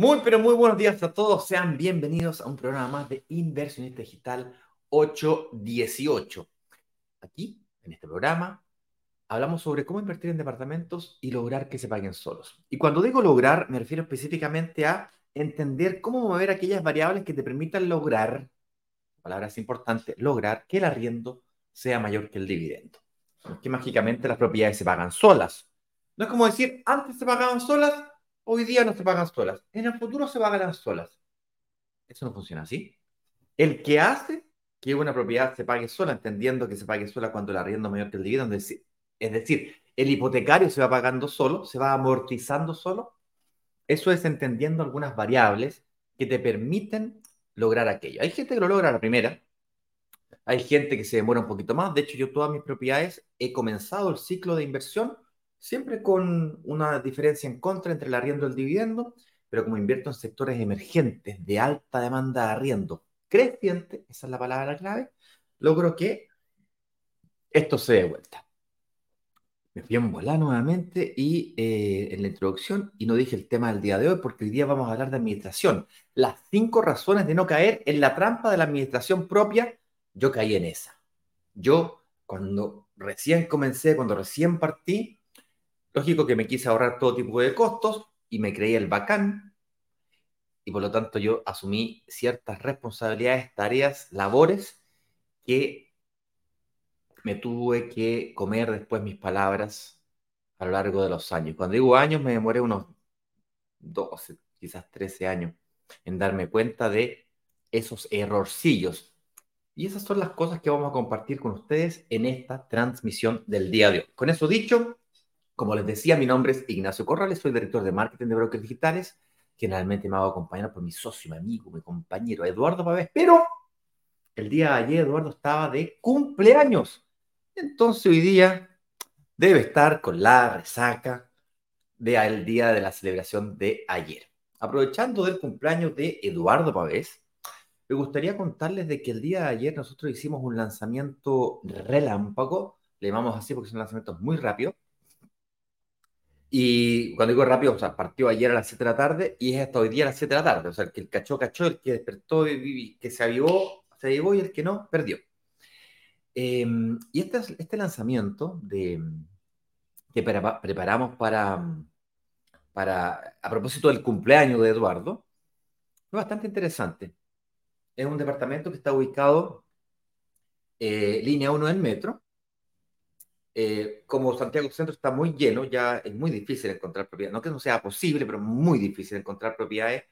Muy, pero muy buenos días a todos. Sean bienvenidos a un programa más de Inversionista Digital 818. Aquí, en este programa, hablamos sobre cómo invertir en departamentos y lograr que se paguen solos. Y cuando digo lograr, me refiero específicamente a entender cómo mover aquellas variables que te permitan lograr, palabra es importante, lograr que el arriendo sea mayor que el dividendo. Es que mágicamente las propiedades se pagan solas. No es como decir, antes se pagaban solas, Hoy día no se pagan solas. En el futuro se pagarán solas. Eso no funciona así. El que hace que una propiedad se pague sola, entendiendo que se pague sola cuando el arriendo es mayor que el dividendo, es decir, el hipotecario se va pagando solo, se va amortizando solo. Eso es entendiendo algunas variables que te permiten lograr aquello. Hay gente que lo logra la primera, hay gente que se demora un poquito más. De hecho, yo todas mis propiedades he comenzado el ciclo de inversión siempre con una diferencia en contra entre el arriendo y el dividendo, pero como invierto en sectores emergentes de alta demanda de arriendo creciente, esa es la palabra clave, logro que esto se dé vuelta. Me fui en nuevamente y eh, en la introducción y no dije el tema del día de hoy porque hoy día vamos a hablar de administración. Las cinco razones de no caer en la trampa de la administración propia, yo caí en esa. Yo cuando recién comencé, cuando recién partí, Lógico que me quise ahorrar todo tipo de costos y me creí el bacán y por lo tanto yo asumí ciertas responsabilidades, tareas, labores que me tuve que comer después mis palabras a lo largo de los años. Cuando digo años me demoré unos 12, quizás 13 años en darme cuenta de esos errorcillos. Y esas son las cosas que vamos a compartir con ustedes en esta transmisión del día de hoy. Con eso dicho, como les decía, mi nombre es Ignacio Corrales, soy director de marketing de brokers digitales. Generalmente me hago acompañar por mi socio, mi amigo, mi compañero Eduardo Pavés, pero el día de ayer Eduardo estaba de cumpleaños. Entonces hoy día debe estar con la resaca del día de la celebración de ayer. Aprovechando del cumpleaños de Eduardo Pavés, me gustaría contarles de que el día de ayer nosotros hicimos un lanzamiento relámpago, le llamamos así porque son lanzamientos muy rápidos, y cuando digo rápido, o sea, partió ayer a las 7 de la tarde y es hasta hoy día a las 7 de la tarde. O sea, el que cachó, cachó, el que despertó, y, que se avivó, se avivó y el que no, perdió. Em, y este, este lanzamiento de, que preparamos para, para, a propósito del cumpleaños de Eduardo, fue bastante interesante. Es un departamento que está ubicado eh, línea 1 del metro, eh, como Santiago Centro está muy lleno, ya es muy difícil encontrar propiedades, no que no sea posible, pero muy difícil encontrar propiedades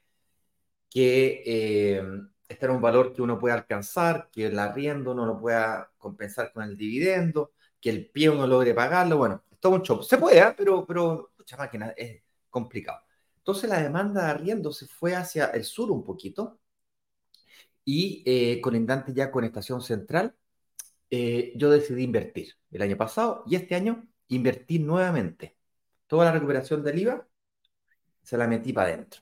que eh, estén a un valor que uno pueda alcanzar, que el arriendo no lo pueda compensar con el dividendo, que el pie uno logre pagarlo, bueno, es todo un show. Se puede, ¿eh? pero, pero, mucha máquina, es complicado. Entonces la demanda de arriendo se fue hacia el sur un poquito y eh, colindante ya con Estación Central, eh, yo decidí invertir el año pasado y este año invertí nuevamente. Toda la recuperación del IVA se la metí para adentro.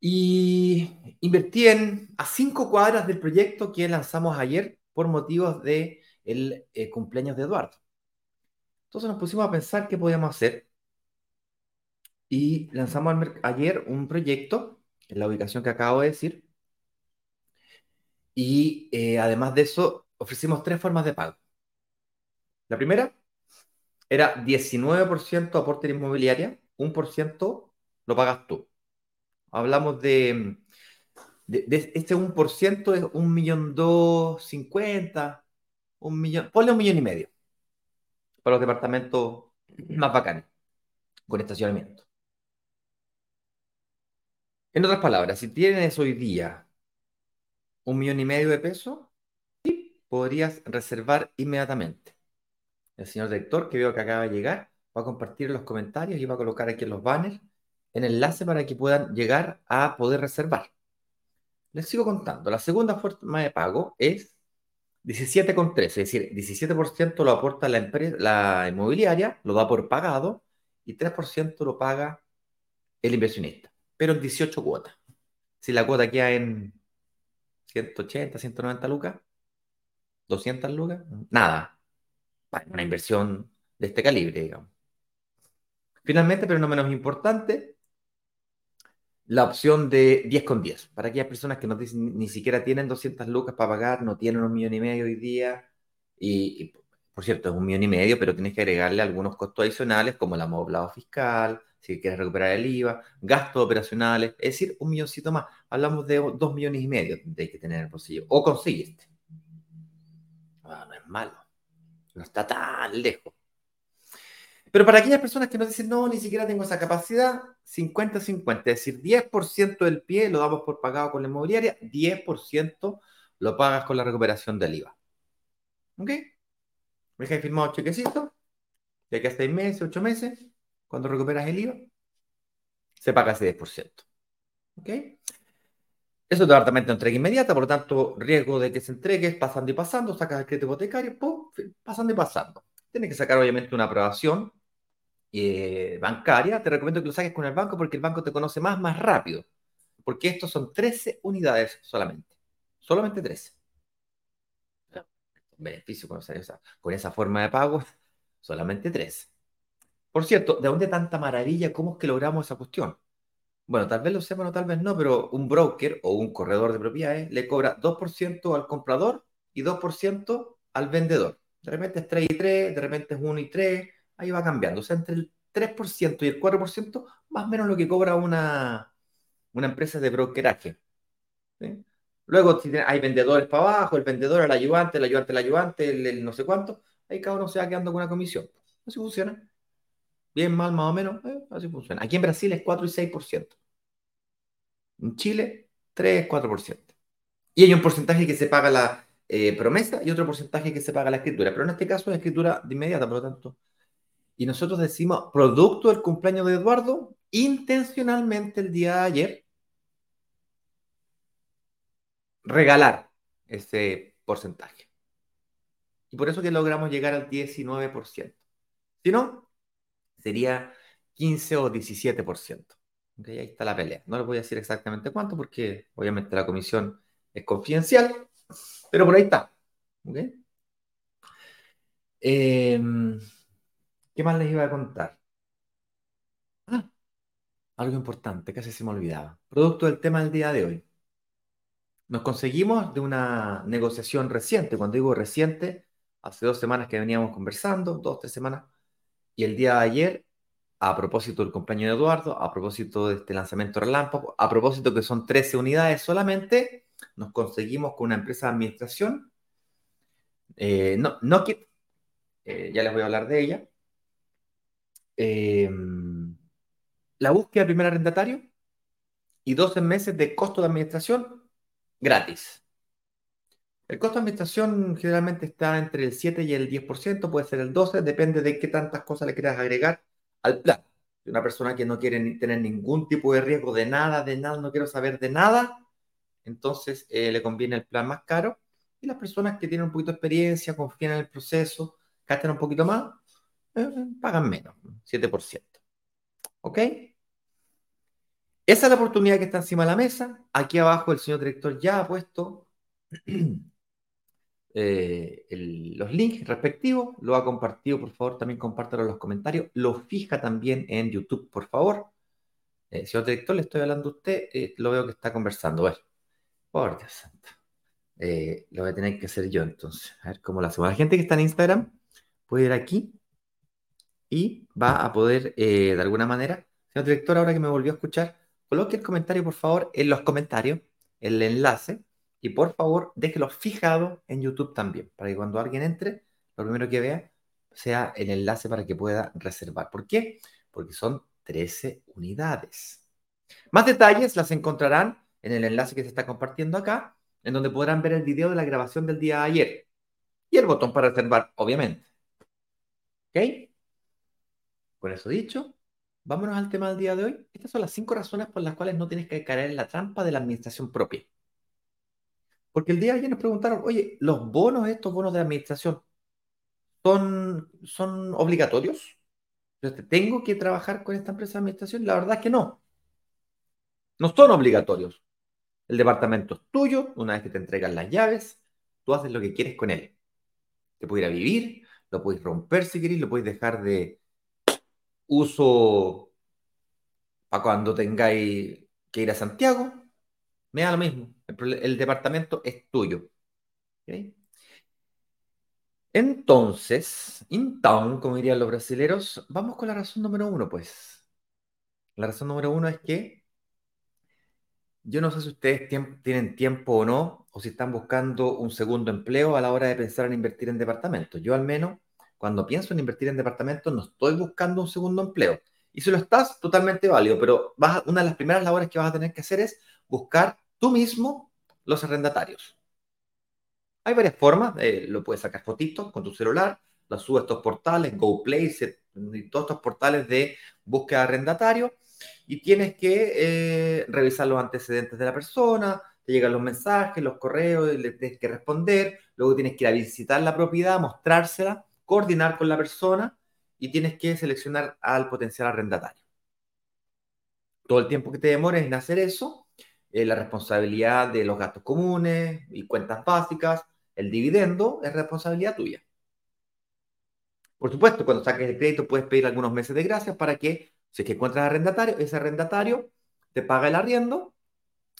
Y invertí en, a cinco cuadras del proyecto que lanzamos ayer por motivos de el eh, cumpleaños de Eduardo. Entonces nos pusimos a pensar qué podíamos hacer y lanzamos ayer un proyecto en la ubicación que acabo de decir. Y eh, además de eso, ofrecimos tres formas de pago. La primera era 19% aporte en inmobiliaria, 1% lo pagas tú. Hablamos de, de, este 1% es un millón dos cincuenta, un millón, ponle un millón y medio para los departamentos más bacanes, con estacionamiento. En otras palabras, si tienes hoy día un millón y medio de pesos, podrías reservar inmediatamente. El señor director, que veo que acaba de llegar, va a compartir los comentarios y va a colocar aquí en los banners el enlace para que puedan llegar a poder reservar. Les sigo contando. La segunda forma de pago es 17,13, es decir, 17% lo aporta la, empresa, la inmobiliaria, lo da por pagado y 3% lo paga el inversionista, pero en 18 cuotas. Si la cuota queda en 180, 190 lucas, 200 lucas, nada. una inversión de este calibre, digamos. Finalmente, pero no menos importante, la opción de 10 con 10. Para aquellas personas que no dicen, ni siquiera tienen 200 lucas para pagar, no tienen un millón y medio hoy día. Y, por cierto, es un millón y medio, pero tienes que agregarle algunos costos adicionales como el amoblado fiscal, si quieres recuperar el IVA, gastos operacionales, es decir, un milloncito más. Hablamos de dos millones y medio de que tener en el bolsillo. O consiguiste. No es malo. No está tan lejos. Pero para aquellas personas que nos dicen, no, ni siquiera tengo esa capacidad, 50-50, es decir, 10% del pie lo damos por pagado con la inmobiliaria, 10% lo pagas con la recuperación del IVA. ¿Ok? Me dejáis firmado chequecito, de aquí a 6 meses, 8 meses, cuando recuperas el IVA, se paga ese 10%. ¿Ok? Eso es departamento de entrega inmediata, por lo tanto, riesgo de que se entregue pasando y pasando, sacas el crédito hipotecario, ¡pum! pasando y pasando. Tienes que sacar obviamente una aprobación eh, bancaria, te recomiendo que lo saques con el banco porque el banco te conoce más, más rápido. Porque estos son 13 unidades solamente. Solamente 13. Beneficio con esa, con esa forma de pago, solamente 13. Por cierto, ¿de dónde tanta maravilla? ¿Cómo es que logramos esa cuestión? Bueno, tal vez lo sepan o tal vez no, pero un broker o un corredor de propiedades le cobra 2% al comprador y 2% al vendedor. De repente es 3 y 3, de repente es 1 y 3, ahí va cambiando. O sea, entre el 3% y el 4%, más o menos lo que cobra una, una empresa de brokeraje. Luego hay vendedores para abajo, el vendedor, el ayudante, el ayudante, el ayudante, el, no sé cuánto. Ahí cada uno se va quedando con una comisión. Así funciona. Bien, mal, más o menos. Eh, así funciona. Aquí en Brasil es 4 y 6%. En Chile, 3, 4%. Y hay un porcentaje que se paga la eh, promesa y otro porcentaje que se paga la escritura. Pero en este caso es escritura de inmediata, por lo tanto, y nosotros decimos, producto del cumpleaños de Eduardo, intencionalmente el día de ayer, regalar ese porcentaje. Y por eso que logramos llegar al 19%. Si no, sería 15 o 17%. Ahí está la pelea. No les voy a decir exactamente cuánto porque obviamente la comisión es confidencial, pero por ahí está. Eh, ¿Qué más les iba a contar? Ah, algo importante, casi se me olvidaba. Producto del tema del día de hoy. Nos conseguimos de una negociación reciente. Cuando digo reciente, hace dos semanas que veníamos conversando, dos, tres semanas. Y el día de ayer, a propósito del compañero Eduardo, a propósito de este lanzamiento relámpago, a propósito que son 13 unidades solamente, nos conseguimos con una empresa de administración. Eh, no, no eh, ya les voy a hablar de ella. Em, la búsqueda del primer arrendatario y 12 meses de costo de administración gratis. El costo de administración generalmente está entre el 7 y el 10%, puede ser el 12%, depende de qué tantas cosas le quieras agregar al plan. Una persona que no quiere tener ningún tipo de riesgo de nada, de nada, no quiero saber de nada, entonces eh, le conviene el plan más caro. Y las personas que tienen un poquito de experiencia, confían en el proceso, gastan un poquito más, eh, pagan menos, 7%. ¿Ok? Esa es la oportunidad que está encima de la mesa. Aquí abajo el señor director ya ha puesto eh, los links respectivos. Lo ha compartido, por favor, también compártelo en los comentarios. Lo fija también en YouTube, por favor. Eh, señor director, le estoy hablando a usted. lo veo que está conversando. A por Dios santo. lo voy a tener que hacer yo entonces. A ver cómo lo hacemos. La gente que está en Instagram puede ir aquí y va a poder, eh, de alguna manera, señor director, ahora que me volvió a escuchar, coloque el comentario, por favor, en los comentarios, el enlace, y por favor, déjelo fijado en YouTube también, para que cuando alguien entre, lo primero que vea sea el enlace para que pueda reservar. ¿Por qué? Porque son 13 unidades. Más detalles las encontrarán en el enlace que se está compartiendo acá, en donde podrán ver el video de la grabación del día de ayer. Y el botón para reservar, obviamente. ¿Ok? Con eso dicho, vámonos al tema del día de hoy. Estas son las cinco razones por las cuales no tienes que caer en la trampa de la administración propia. Porque el día de ayer nos preguntaron, oye, ¿los bonos, estos bonos de administración, son, son obligatorios? ¿Tengo que trabajar con esta empresa de administración? La verdad es que no. No son obligatorios. El departamento es tuyo, una vez que te entregan las llaves, tú haces lo que quieres con él. Te puedes ir a vivir, lo puedes romper si querés, lo puedes dejar de, uso para cuando tengáis que ir a Santiago, me da lo mismo. El, departamento es tuyo. Entonces, in town, como dirían los brasileros, vamos con la razón número uno, pues. La razón número uno es que yo no sé si ustedes tienen tiempo o no, o si están buscando un segundo empleo a la hora de pensar en invertir en departamentos. Yo al menos, cuando pienso en invertir en departamentos, no estoy buscando un segundo empleo. Y si lo estás, totalmente válido, pero una de las primeras labores que vas a tener que hacer es buscar tú mismo los arrendatarios. Hay varias formas, lo puedes sacar fotitos con tu celular, las subes a estos portales, GoPlace, todos estos portales de búsqueda de arrendatario, y tienes que eh, revisar los antecedentes de la persona, te llegan los mensajes, los correos, le tienes que responder, luego tienes que ir a visitar la propiedad, mostrársela, coordinar con la persona y tienes que seleccionar al potencial arrendatario. Todo el tiempo que te demores en hacer eso, eh, la responsabilidad de los gastos comunes y cuentas básicas, el dividendo es responsabilidad tuya. Por supuesto, cuando saques el crédito puedes pedir algunos meses de gracia para que, si es que encuentras arrendatario, ese arrendatario te paga el arriendo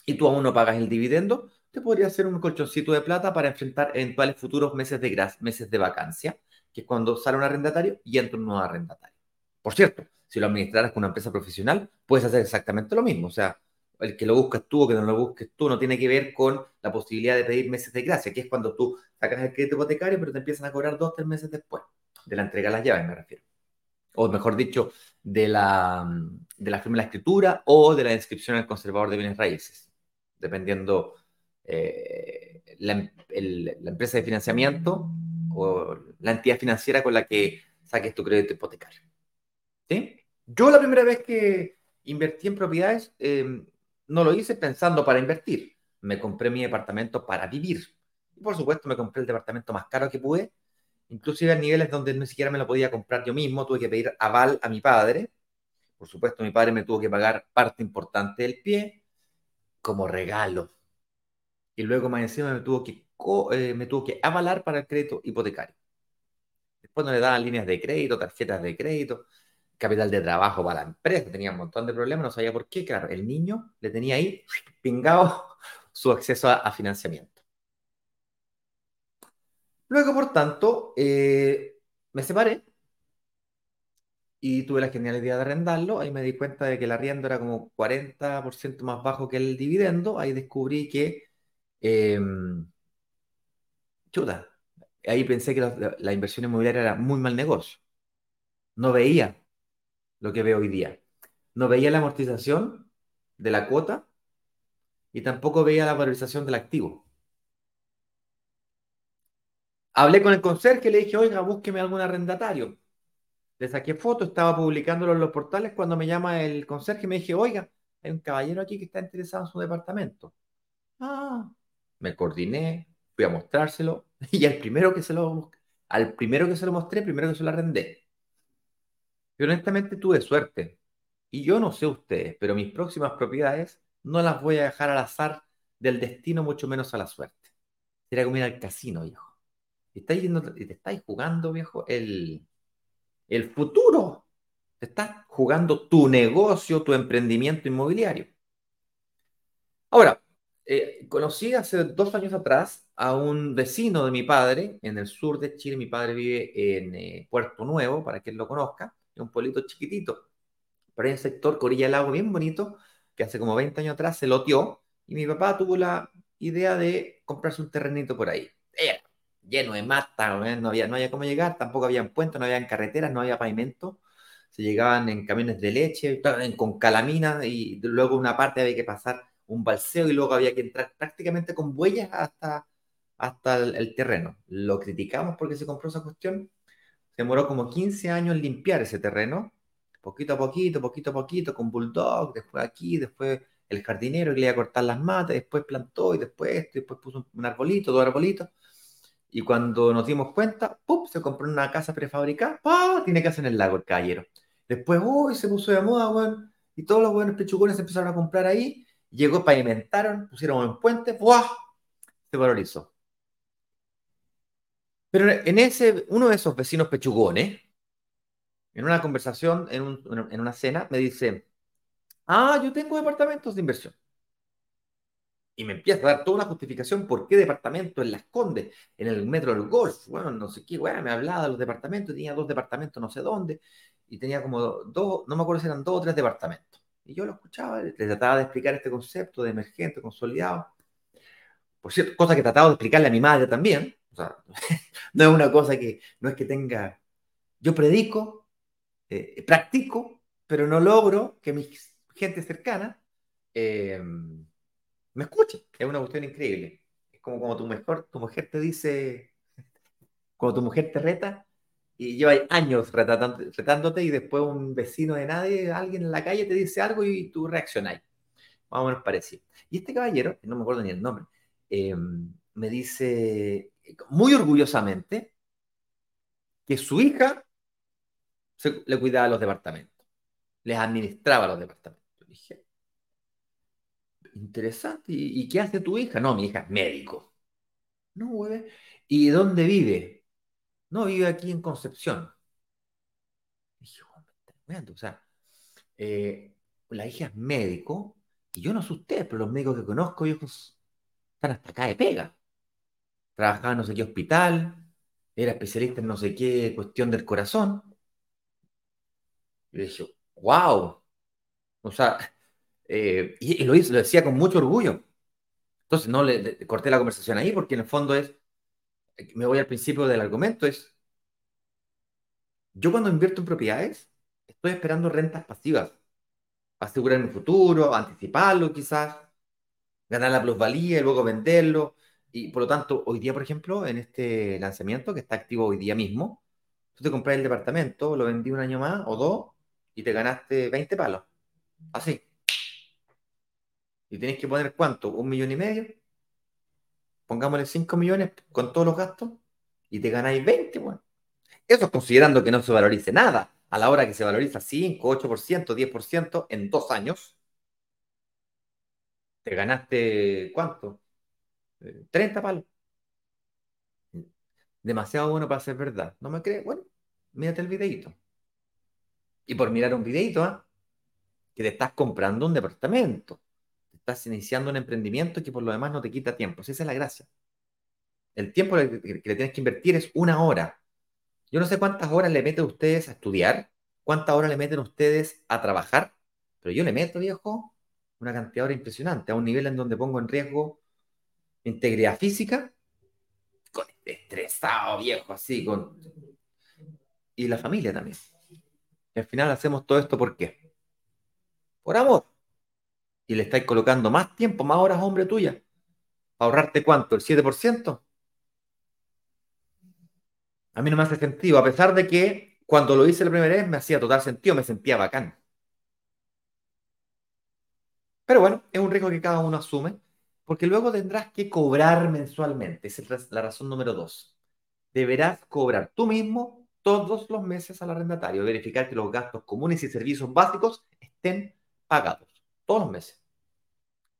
y tú aún no pagas el dividendo, te podría hacer un colchoncito de plata para enfrentar eventuales futuros meses de, meses de vacancia, que es cuando sale un arrendatario y entra un nuevo arrendatario. Por cierto, si lo administraras con una empresa profesional, puedes hacer exactamente lo mismo. O sea, el que lo buscas tú o que no lo busques tú no tiene que ver con la posibilidad de pedir meses de gracia, que es cuando tú sacas el crédito hipotecario, pero te empiezan a cobrar dos, tres meses después de la entrega de las llaves, me refiero. O mejor dicho, de la, de la firma de la escritura o de la inscripción al conservador de bienes raíces, dependiendo eh, la, la empresa de financiamiento o la entidad financiera con la que saques tu crédito hipotecario. ¿Sí? Yo la primera vez que invertí en propiedades, eh, no lo hice pensando para invertir. Me compré mi departamento para vivir. Y por supuesto me compré el departamento más caro que pude, inclusive a niveles donde ni siquiera me lo podía comprar yo mismo, tuve que pedir aval a mi padre. Por supuesto, mi padre me tuvo que pagar parte importante del pie como regalo. Y luego más encima me tuvo que, eh, me tuvo que avalar para el crédito hipotecario. Después no le daban líneas de crédito, tarjetas de crédito capital de trabajo para la empresa, tenía un montón de problemas, no sabía por qué, claro, el niño le tenía ahí pingado su acceso a, financiamiento. Luego, por tanto, eh, me separé y tuve la genial idea de arrendarlo. Ahí me di cuenta de que el arriendo era como 40% más bajo que el dividendo. Ahí descubrí que, em, chuta, ahí pensé que la inversión inmobiliaria era muy mal negocio. No veía lo que veo hoy día. No veía la amortización de la cuota y tampoco veía la valorización del activo. Hablé con el conserje, le dije, oiga, búsqueme algún arrendatario. Le saqué foto, estaba publicándolo en los portales cuando me llama el conserje y me dije, oiga, hay un caballero aquí que está interesado en su departamento. Ah, me coordiné, fui a mostrárselo y al primero que se lo, al primero que se lo mostré, primero que se lo arrendé. Yo honestamente tuve suerte. Y yo no sé ustedes, pero mis próximas propiedades no las voy a dejar al azar del destino, mucho menos a la suerte. Sería como ir al casino, viejo. Y estáis yendo, te estáis jugando, viejo, el, el futuro. Te estás jugando tu negocio, tu emprendimiento inmobiliario. Ahora, eh, conocí hace dos años atrás a un vecino de mi padre en el sur de Chile. Mi padre vive en eh, Puerto Nuevo, para quien lo conozca un pueblito chiquitito. Pero hay un sector, Corilla del Lago, bien bonito, que hace como 20 años atrás se loteó y mi papá tuvo la idea de comprarse un terrenito por ahí. lleno de mata, no había, no había cómo llegar, tampoco había puentes, no había carreteras, no había pavimento. Se llegaban en camiones de leche, con calaminas y luego una parte había que pasar un balseo y luego había que entrar prácticamente con huellas hasta, hasta el terreno. Lo criticamos porque se compró esa cuestión, demoró como 15 años en limpiar ese terreno, poquito a poquito, poquito a poquito, con bulldog, después aquí, después el jardinero que le iba a cortar las matas, después plantó y después esto, después puso un arbolito, dos arbolitos. Y cuando nos dimos cuenta, ¡pum! se compró una casa prefabricada, ¡pah! tiene casa en el lago el caballero. Después, uy, se puso de moda, weón. Y todos los buenos pechugones se empezaron a comprar ahí. Llegó, pavimentaron, pusieron un puente, ¡buah! Se valorizó. Pero en ese, uno de esos vecinos pechugones, en una conversación, en, una cena, me dice, Ah, yo tengo departamentos de inversión. Y me empieza a dar toda una justificación por qué departamento en Las Condes, en el metro del Golf, bueno, no sé qué, bueno, me hablaba de los departamentos, tenía dos departamentos no sé dónde, y tenía como dos, no me acuerdo si eran dos o tres departamentos. Y yo lo escuchaba, le trataba de explicar este concepto de emergente, consolidado. Por cierto, cosa que trataba de explicarle a mi madre también. O sea, no es una cosa que, no es que tenga, yo predico, eh, practico, pero no logro que mi gente cercana eh, me escuche. Es una cuestión increíble. Es como cuando tu, mejor, tu mujer te dice, cuando tu mujer te reta y lleva años retándote y después un vecino de nadie, alguien en la calle te dice algo y tú reaccionás. Más o menos parecido. Y este caballero, no me acuerdo ni el nombre, eh, me dice muy orgullosamente que su hija le cuidaba los departamentos, les administraba los departamentos. dije, interesante, ¿Y, qué hace tu hija? No, mi hija es médico. No, güey. ¿Y dónde vive? No, vive aquí en Concepción. dije, o sea, eh, la hija es médico, y yo no sé usted, pero los médicos que conozco, hijos, están hasta acá de pega. Trabajaba en no sé qué hospital, era especialista en no sé qué cuestión del corazón. Y le dije, wow. O sea, eh, y, lo, hizo, lo decía con mucho orgullo. Entonces no le, corté la conversación ahí porque en el fondo es, me voy al principio del argumento, es, yo cuando invierto en propiedades, estoy esperando rentas pasivas, asegurar mi futuro, anticiparlo quizás, ganar la plusvalía y luego venderlo. Y por lo tanto, hoy día, por ejemplo, en este lanzamiento que está activo hoy día mismo, tú te compras el departamento, lo vendí un año más o dos y te ganaste 20 palos. Así. Y tienes que poner cuánto? ¿Un millón y medio? Pongámosle 5 millones con todos los gastos y te ganáis 20, bueno. Eso es considerando que no se valorice nada. A la hora que se valoriza 5, 8%, 10% en dos años, te ganaste ¿cuánto? 30 palos. Demasiado bueno para ser verdad. ¿No me crees? Bueno, mírate el videito. Y por mirar un videito, ¿ah? que te estás comprando un departamento. Te estás iniciando un emprendimiento que por lo demás no te quita tiempo. Esa es la gracia. El tiempo que le tienes que invertir es una hora. Yo no sé cuántas horas le meten ustedes a estudiar, cuántas horas le meten ustedes a trabajar, pero yo le meto, viejo, una cantidad de impresionante, a un nivel en donde pongo en riesgo integridad física, con estresado viejo, así, con... Y la familia también. al final hacemos todo esto ¿por qué? Por amor. Y le estáis colocando más tiempo, más horas, hombre tuya. ¿Para ahorrarte cuánto? ¿El 7%? A mí no me hace sentido, a pesar de que cuando lo hice la primera vez me hacía total sentido, me sentía bacán. Pero bueno, es un riesgo que cada uno asume porque luego tendrás que cobrar mensualmente. Esa es la razón número dos. Deberás cobrar tú mismo todos los meses al arrendatario, verificar que los gastos comunes y servicios básicos estén pagados, todos los meses.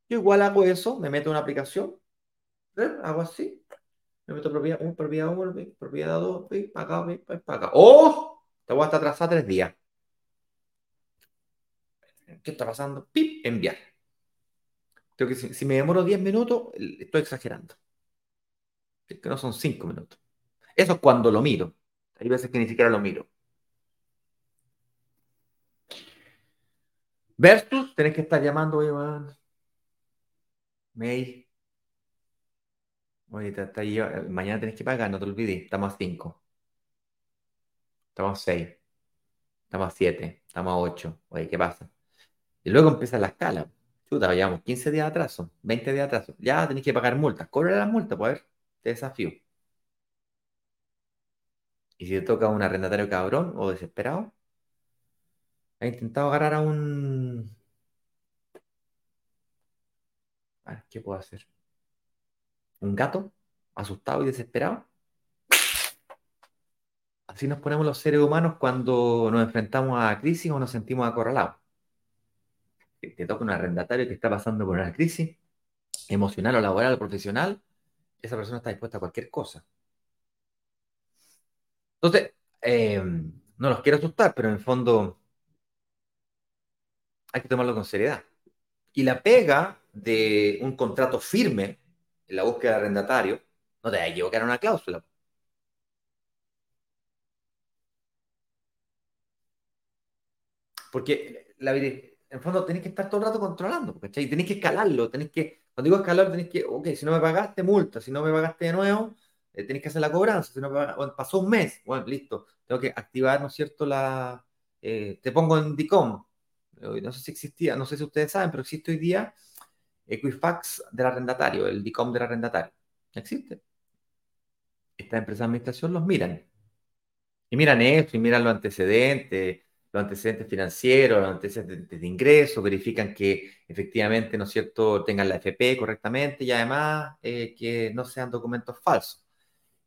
Yo igual hago eso, me meto en una aplicación, hago así, me meto propiedad 1, propiedad 1, propiedad 2, pagado, pagado. ¡Oh! Te voy a estar atrasado tres días. ¿Qué está pasando? ¡Pip! Enviar. Creo que si, me demoro 10 minutos, estoy exagerando. Que no son 5 minutos. Eso es cuando lo miro. Hay veces que ni siquiera lo miro. Versus, tenés que estar llamando, Iván. May. Oye, mañana tenés que pagar, no te olvides. Estamos a 5. Estamos a 6. Estamos a 7. Estamos a 8. Oye, ¿qué pasa? Y luego empieza la escala. Chuta, llevamos 15 días de atraso, 20 días de atraso. Ya tenéis que pagar multas. Cobra las multas, pues ver, te desafío. Y si te toca un arrendatario cabrón o desesperado, ha intentado agarrar a un. A ver, ¿qué puedo hacer? ¿Un gato? ¿Asustado y desesperado? Así nos ponemos los seres humanos cuando nos enfrentamos a crisis o nos sentimos acorralados te toca un arrendatario que está pasando por una crisis emocional o laboral o profesional, esa persona está dispuesta a cualquier cosa. Entonces, em, no los quiero asustar, pero en el fondo, hay que tomarlo con seriedad. Y la pega de un contrato firme en la búsqueda de arrendatario, no te vas a equivocar una cláusula. Porque la, en fondo tenés que estar todo el rato controlando, ¿cachai? Tenés que escalarlo, tenés que, cuando digo escalar, tenés que, ok, si no me pagaste, multa, si no me pagaste de nuevo, eh, tenés que hacer la cobranza, si no bueno, pasó un mes, bueno, listo, tengo que activar, ¿no es cierto? La, eh, te pongo en DICOM, no sé si existía, no sé si ustedes saben, pero existe hoy día Equifax del arrendatario, el DICOM del arrendatario. Existe. Estas empresas de administración los miran. Y miran eso, y miran los antecedentes, los antecedentes financieros, los antecedentes de ingresos, verifican que efectivamente, ¿no es cierto?, tengan la FP correctamente y además eh, que no sean documentos falsos.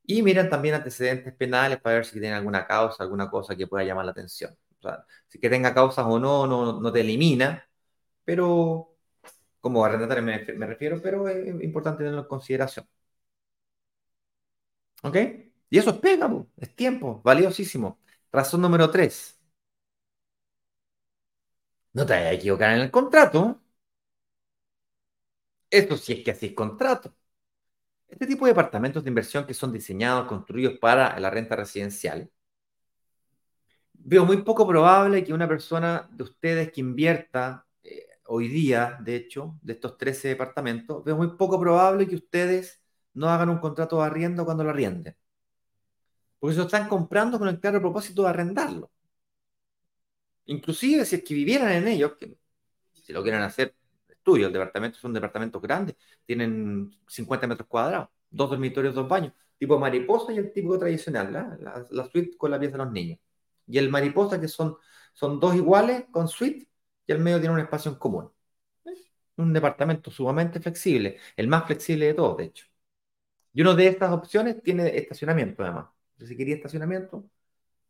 Y miran también antecedentes penales para ver si tienen alguna causa, alguna cosa que pueda llamar la atención. O sea, si que tenga causas o no, no, no te elimina, pero como arrendatario me, me refiero, pero es importante tenerlo en consideración. ¿Ok? Y eso es pega, es tiempo, valiosísimo. Razón número tres. No te vayas a equivocar en el contrato. Esto sí es que así es contrato. Este tipo de departamentos de inversión que son diseñados, construidos para la renta residencial, veo muy poco probable que una persona de ustedes que invierta eh, hoy día, de hecho, de estos 13 departamentos, veo muy poco probable que ustedes no hagan un contrato de arriendo cuando lo arrienden. Porque se lo están comprando con el claro propósito de arrendarlo. Inclusive si es que vivieran en ellos, si lo quieren hacer, estudio, el departamento son departamentos grandes, tienen 50 metros cuadrados, dos dormitorios, dos baños, tipo mariposa y el tipo tradicional, la, la, suite con la pieza de los niños. Y el mariposa que son, son dos iguales con suite y el medio tiene un espacio en común. Un departamento sumamente flexible, el más flexible de todos, de hecho. Y uno de estas opciones tiene estacionamiento, además. si quería estacionamiento,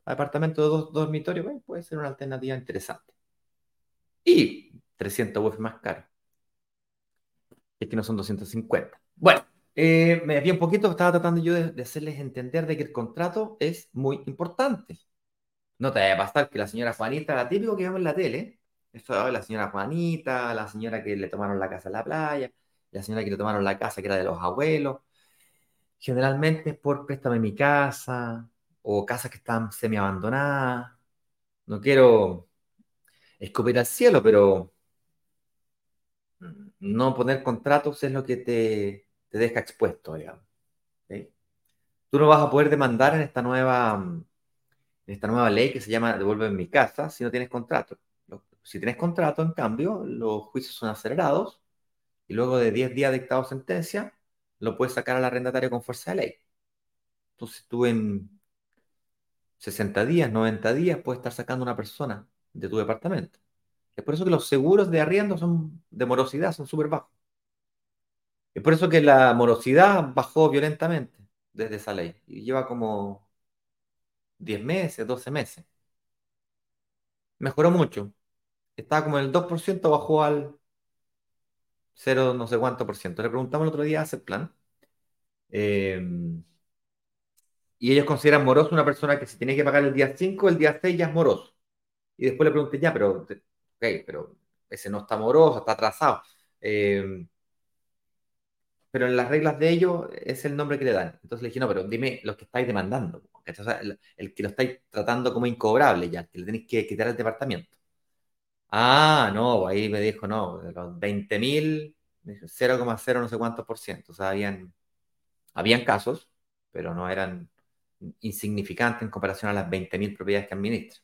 apartamento de dos, dormitorios, puede ser una alternativa interesante. Y 300 UF más caro. Es que no son 250. Bueno, eh, me desvié un poquito, estaba tratando yo de, hacerles entender de que el contrato es muy importante. No te vaya a pasar que la señora Juanita, la típico que vemos en la tele, esto la señora Juanita, la señora que le tomaron la casa en la playa, la señora que le tomaron la casa que era de los abuelos. Generalmente es por préstame mi casa o casas que están semi abandonadas. No quiero escupir al cielo, pero no poner contratos es lo que te, deja expuesto, digamos. Tú no vas a poder demandar en esta nueva, en esta nueva ley que se llama Devuelve mi casa si no tienes contrato. Si tienes contrato, en cambio, los juicios son acelerados y luego de 10 días dictado sentencia, lo puedes sacar al arrendatario con fuerza de ley. Entonces tú en 60 días, 90 días puedes estar sacando una persona de tu departamento. Es por eso que los seguros de arriendo son de morosidad, son súper bajos. Es por eso que la morosidad bajó violentamente desde esa ley. Y lleva como 10 meses, 12 meses. Mejoró mucho. Estaba como en el 2%, bajó al 0 no sé cuánto por ciento. Le preguntamos el otro día a plan. Em, y ellos consideran moroso una persona que si tiene que pagar el día 5, el día 6 ya es moroso. Y después le pregunté, ya, pero pero ese no está moroso, está atrasado. Eh, pero en las reglas de ellos es el nombre que le dan. Entonces le dije, no, pero dime los que estáis demandando. el, que lo estáis tratando como incobrable ya, que le tenéis que quitar el departamento. Ah, no, ahí me dijo, no, de los 20 mil, 0,0 no sé cuántos por ciento. O sea, habían, habían casos, pero no eran insignificantes en comparación a las 20 mil propiedades que administra.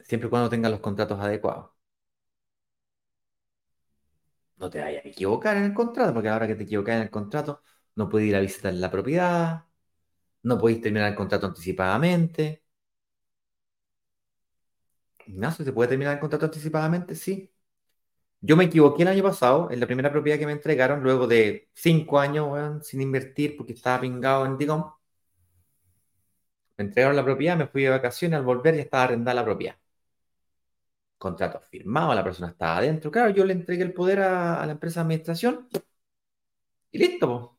siempre y cuando tengas los contratos adecuados. No te vayas a equivocar en el contrato, porque ahora que te equivocas en el contrato, no puedes ir a visitar la propiedad, no podéis terminar el contrato anticipadamente. Ignacio, ¿se puede terminar el contrato anticipadamente? Sí. Yo me equivoqué el año pasado en la primera propiedad que me entregaron, luego de cinco años sin invertir porque estaba pingado en Digom. Me entregaron la propiedad, me fui de vacaciones, al volver ya estaba arrendada la propiedad contrato firmado, la persona estaba adentro. Claro, yo le entregué el poder a, la empresa de administración y listo.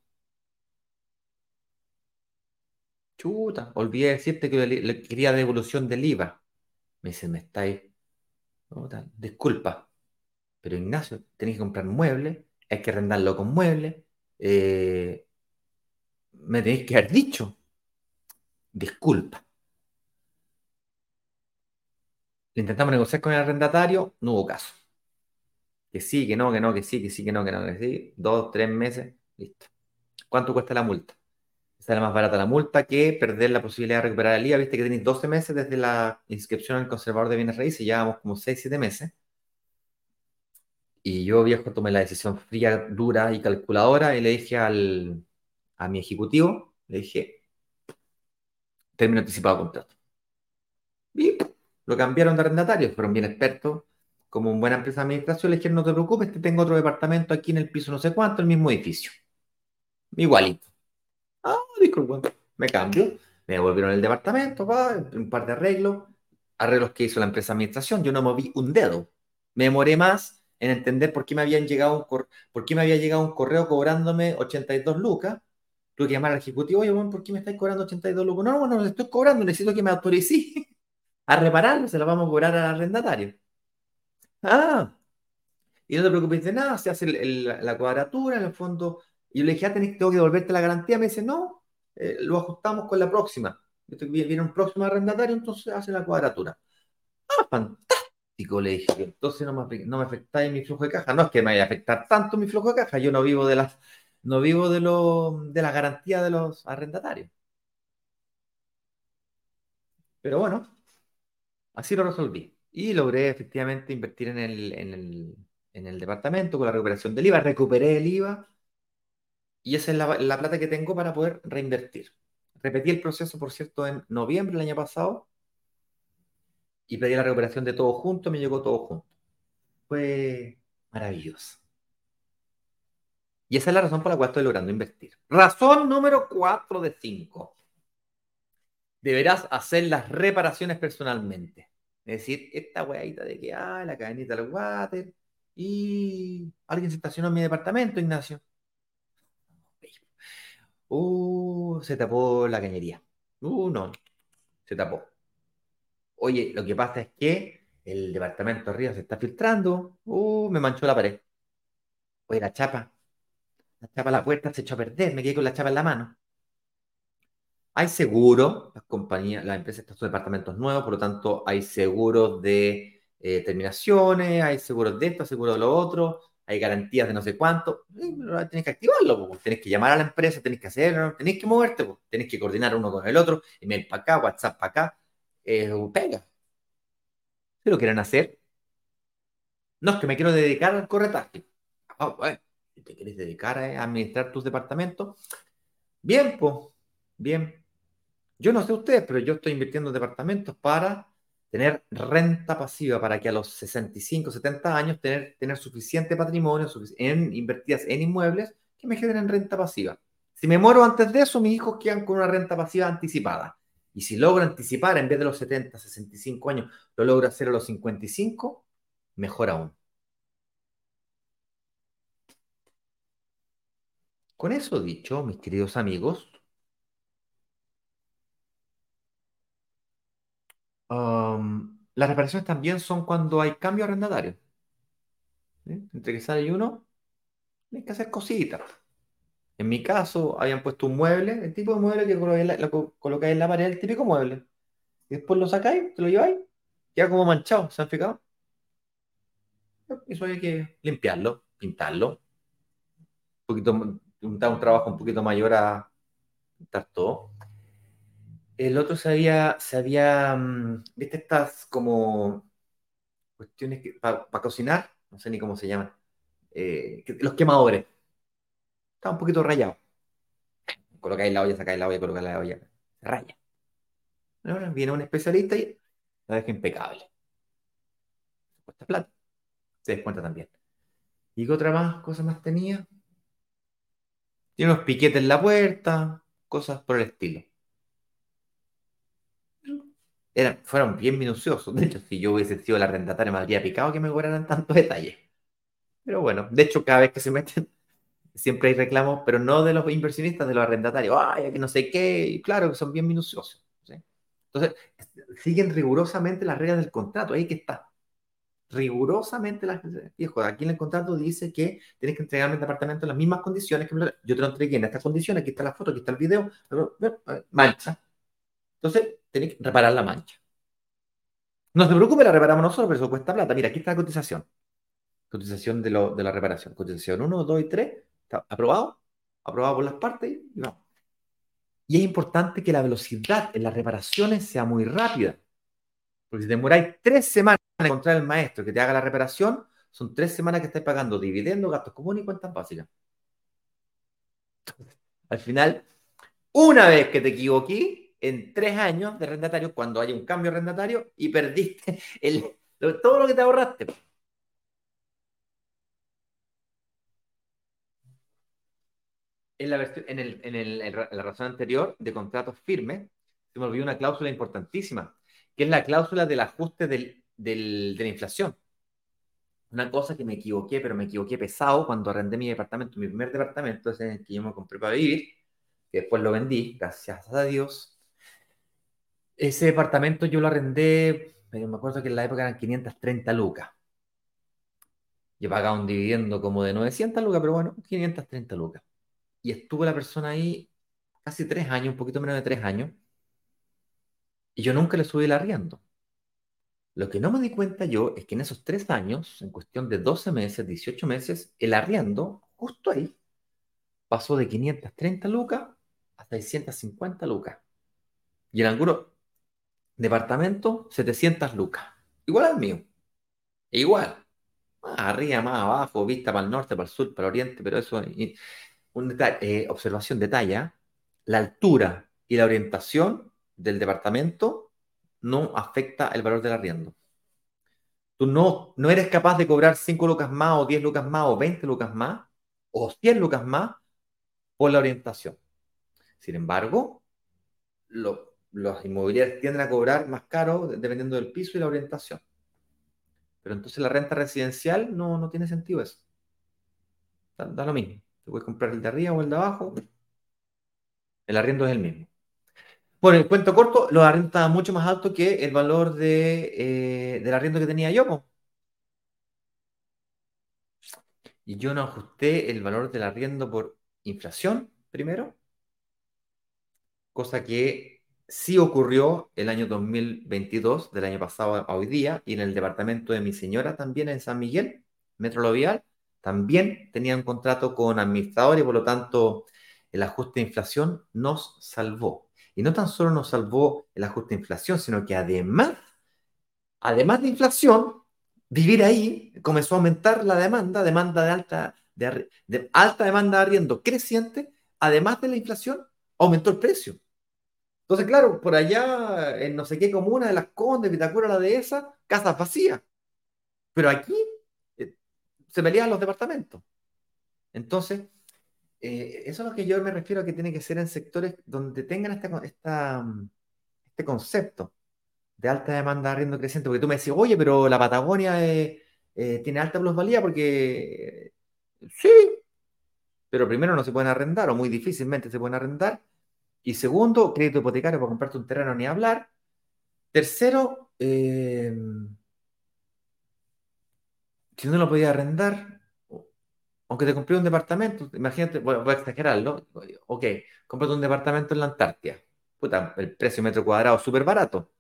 Chuta, olvidé decirte que quería devolución del IVA. Me dice, me estáis... Disculpa, pero Ignacio, tenéis que comprar muebles, hay que arrendarlo con muebles. Eh, me tenéis que haber dicho. Disculpa. Intentamos negociar con el arrendatario, no hubo caso. Que sí, que no, que no, que sí, que sí, que no, que no, que sí. Dos, tres meses, listo. ¿Cuánto cuesta la multa? Sale más barata la multa que perder la posibilidad de recuperar el IVA. Viste que tenéis 12 meses desde la inscripción al conservador de bienes raíces, llevamos como 6, 7 meses. Y yo, viejo, tomé la decisión fría, dura y calculadora y le dije al, a mi ejecutivo, le dije, término anticipado de contrato. Y lo cambiaron de arrendatario, fueron bien expertos, como una buena empresa de administración, le dijeron, no te preocupes, te tengo otro departamento aquí en el piso no sé cuánto, el mismo edificio. Igualito. Ah, disculpa, me cambio. Me devolvieron el departamento, un par de arreglos, arreglos que hizo la empresa de administración, yo no moví un dedo. Me demoré más en entender por qué me habían llegado un por qué me había llegado un correo cobrándome 82 lucas. Tuve que llamar al ejecutivo, oye, bueno, ¿por qué me estáis cobrando 82 lucas? No, no, no, no estoy cobrando, necesito que me autorice a repararlo, se lo vamos a cobrar al arrendatario. Ah, y no te preocupes de nada, se hace la cuadratura, en el fondo. Y yo le dije, ah, tengo que devolverte la garantía. Me dice, no, eh, lo ajustamos con la próxima. Viene un próximo arrendatario, entonces hace la cuadratura. Ah, le dije. Entonces no me, no me afectáis mi flujo de caja. No es que me vaya a afectar tanto mi flujo de caja, yo no vivo de las, no vivo de, lo, de la garantía de los arrendatarios. Pero bueno, así lo resolví. Y logré efectivamente invertir en el, en el, en el departamento con la recuperación del IVA. Recuperé el IVA y esa es la, la plata que tengo para poder reinvertir. Repetí el proceso, por cierto, en noviembre del año pasado y pedí la recuperación de todo junto, me llegó todo junto. Fue maravilloso. Y esa es la razón por la cual estoy logrando invertir. Razón número 4 de 5. Deberás hacer las reparaciones personalmente. Es decir, esta weadita de que, ah, la cadenita del water y alguien se estacionó en mi departamento, Ignacio. Uh, se tapó la cañería. Uh, no, se tapó. Oye, lo que pasa es que el departamento arriba se está filtrando. Uh, me manchó la pared. Oye, la chapa. La chapa la puerta se echó a perder. Me quedé con la chapa en la mano. Hay seguro, las compañías, las empresas están son departamentos nuevos, por lo tanto hay seguros de eh, terminaciones, hay seguros de esto, seguros de lo otro, hay garantías de no sé cuánto. Tienes que activarlo, tienes que llamar a la empresa, tienes que hacerlo, tienes que moverte, pues. tienes que coordinar uno con el otro, email para acá, WhatsApp para acá, eh, pega. Si lo quieren hacer, no es que me quiero dedicar al corretaje. Ah, bueno, te quieres dedicar a administrar tus departamentos, bien, pues, bien. Yo no sé ustedes, pero yo estoy invirtiendo en departamentos para tener renta pasiva, para que a los 65, 70 años tener, tener suficiente patrimonio en, invertidas en inmuebles que me generen renta pasiva. Si me muero antes de eso, mis hijos quedan con una renta pasiva anticipada. Y si logro anticipar en vez de los 70, 65 años, lo logro hacer a los 55, mejor aún. Con eso dicho, mis queridos amigos, las reparaciones también son cuando hay cambio arrendatario. Entre que sale uno, hay que hacer cositas. En mi caso, habían puesto un mueble, el tipo de mueble que colocáis, en la pared, el típico mueble. Y después lo sacáis, te lo lleváis, queda como manchado, ¿se han fijado? Eso hay que limpiarlo, pintarlo. Un poquito, un trabajo un poquito mayor a pintar todo. El otro se había, mm, ¿viste estas como cuestiones para cocinar? No sé ni cómo se llaman. Eh, los quemadores. Está un poquito rayado. Colocáis la olla, sacáis la olla, colocáis la olla. Raya. Ahora viene un especialista y la deja impecable. Cuesta plata. Se descuenta también. ¿Y qué otra más, cosa más tenía? Tiene unos piquetes en la puerta, cosas por el estilo fueron bien minuciosos. De hecho, si yo hubiese sido la arrendataria, me habría picado que me cobraran tantos detalles. Pero bueno, de hecho, cada vez que se meten, siempre hay reclamos, pero no de los inversionistas, de los arrendatarios. Ay, que no sé qué. Y claro, son bien minuciosos. Entonces, siguen rigurosamente las reglas del contrato, ahí que está. Rigurosamente las viejo, aquí en el contrato dice que tienes que entregarme el departamento en las mismas condiciones que yo te lo entregué en estas condiciones, aquí está la foto, aquí está el video, mancha. Entonces, tenés que reparar la mancha. No se preocupe, la reparamos nosotros, pero eso cuesta plata. Mira, aquí está la cotización. Cotización de, lo, de la reparación. Cotización 1, 2 y 3. Está aprobado. Aprobado por las partes y vamos. Y es importante que la velocidad en las reparaciones sea muy rápida. Porque si demoráis tres semanas en encontrar el maestro que te haga la reparación, son tres semanas que estáis pagando dividendos, gastos comunes y cuentas básicas. al final, una vez que te equivoqué, en tres años de arrendatario, cuando haya un cambio arrendatario, y perdiste el, todo lo que te ahorraste. En la, en, el, en, el, en la razón anterior de contratos firmes, se me olvidó una cláusula importantísima, que es la cláusula del ajuste del, del, de la inflación. Una cosa que me equivoqué, pero me equivoqué pesado cuando arrendé mi departamento, mi primer departamento, ese el que yo me compré para vivir, que después lo vendí, gracias a Dios. Ese departamento yo lo arrendé, me acuerdo que en la época eran 530 lucas. Yo pagaba un dividendo como de 900 lucas, pero bueno, 530 lucas y estuvo la persona ahí casi tres años, un poquito menos de tres años, y yo nunca le subí el arriendo. Lo que no me di cuenta yo es que en esos tres años, en cuestión de 12 meses, 18 meses, el arriendo, justo ahí, pasó de 530 lucas a 650 lucas. Y en algunos departamento, 700 lucas. Igual al mío. Igual. Más arriba, más abajo, vista para el norte, para el sur, para el oriente, pero eso un eh, observación detalla, la altura y la orientación del departamento no afecta el valor del arriendo. Tú no, no eres capaz de cobrar 5 lucas más o 10 lucas más o 20 lucas más o 100 lucas más por la orientación. Sin embargo, los inmobiliarios tienden a cobrar más caro dependiendo del piso y la orientación. Pero entonces la renta residencial no, no tiene sentido eso. da lo mismo. Te puedes comprar el de arriba o el de abajo. El arriendo es el mismo. Bueno, el cuento corto, lo arriendos estaban mucho más alto que el valor de, eh, del arriendo que tenía yo. Y yo no ajusté el valor del arriendo por inflación primero, cosa que sí ocurrió el año 2022, del año pasado a hoy día, y en el departamento de mi señora también en San Miguel, Metro Lovial, también tenía un contrato con administrador y por lo tanto el ajuste de inflación nos salvó. Y no tan solo nos salvó el ajuste de inflación, sino que además, además de inflación, vivir ahí comenzó a aumentar la demanda, demanda de alta, de, alta demanda de arriendo creciente, además de la inflación, aumentó el precio. Entonces, claro, por allá, en no sé qué comuna de las Condes, Vitacura, la dehesa, casas vacías. Pero aquí se pelean los departamentos. Entonces, eh, eso es lo que yo me refiero a que tiene que ser en sectores donde tengan esta, esta, este concepto de alta demanda de arriendo creciente. Porque tú me decís, oye, pero la Patagonia eh, eh, tiene alta plusvalía porque sí, pero primero no se pueden arrendar o muy difícilmente se pueden arrendar. Y segundo, crédito hipotecario para comprarte un terreno ni hablar. Tercero, si no lo podía arrendar, aunque te compré un departamento, imagínate, voy, a exagerarlo, ok, cómprate un departamento en la Antártida, puta, el precio metro cuadrado súper barato,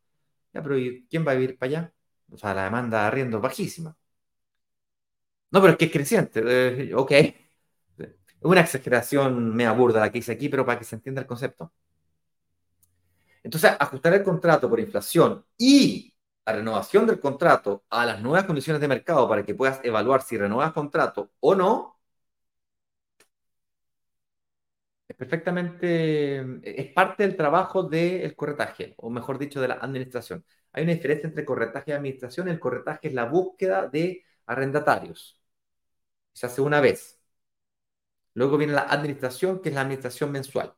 ya, pero ¿quién va a vivir para allá? O sea, la demanda de arriendo es bajísima. No, pero es que es creciente, eh, ok. Es una exageración mea burda la que hice aquí, pero para que se entienda el concepto. Entonces, ajustar el contrato por inflación y la renovación del contrato a las nuevas condiciones de mercado para que puedas evaluar si renuevas contrato o no, es perfectamente, es parte del trabajo del corretaje, o mejor dicho, de la administración. Hay una diferencia entre corretaje y administración. El corretaje es la búsqueda de arrendatarios. Se hace una vez. Luego viene la administración, que es la administración mensual.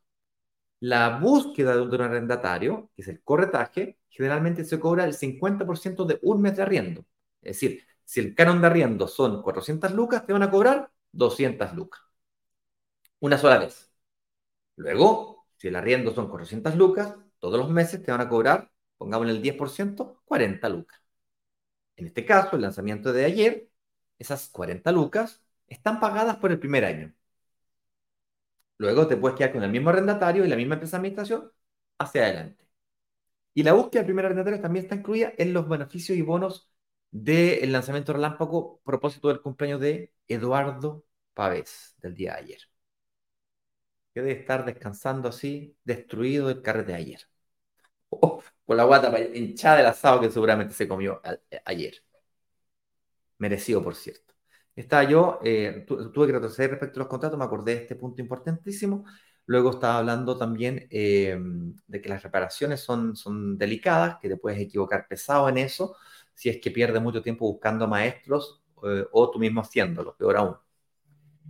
La búsqueda de un arrendatario, que es el corretaje, generalmente se cobra el 50% de un mes de arriendo. Es decir, si el canon de arriendo son 400 lucas, te van a cobrar 200 lucas. Una sola vez. Luego, si el arriendo son 400 lucas, todos los meses te van a cobrar pongámosle el 10%, 40 lucas. En este caso, el lanzamiento de ayer, esas 40 lucas están pagadas por el primer año. Luego te puedes quedar con el mismo arrendatario y la misma empresa de administración hacia adelante. Y la búsqueda del primer arrendatario también está incluida en los beneficios y bonos del lanzamiento relámpago propósito del cumpleaños de Eduardo Pavés del día de ayer. Que debe estar descansando así, destruido del carrete de ayer. Oh, con la guata hinchada del asado que seguramente se comió ayer. Merecido, por cierto. Estaba yo, eh, tuve que retroceder respecto a los contratos, me acordé de este punto importantísimo. Luego estaba hablando también eh, de que las reparaciones son, son delicadas, que te puedes equivocar pesado en eso, si es que pierdes mucho tiempo buscando maestros eh, o tú mismo haciéndolo, peor aún.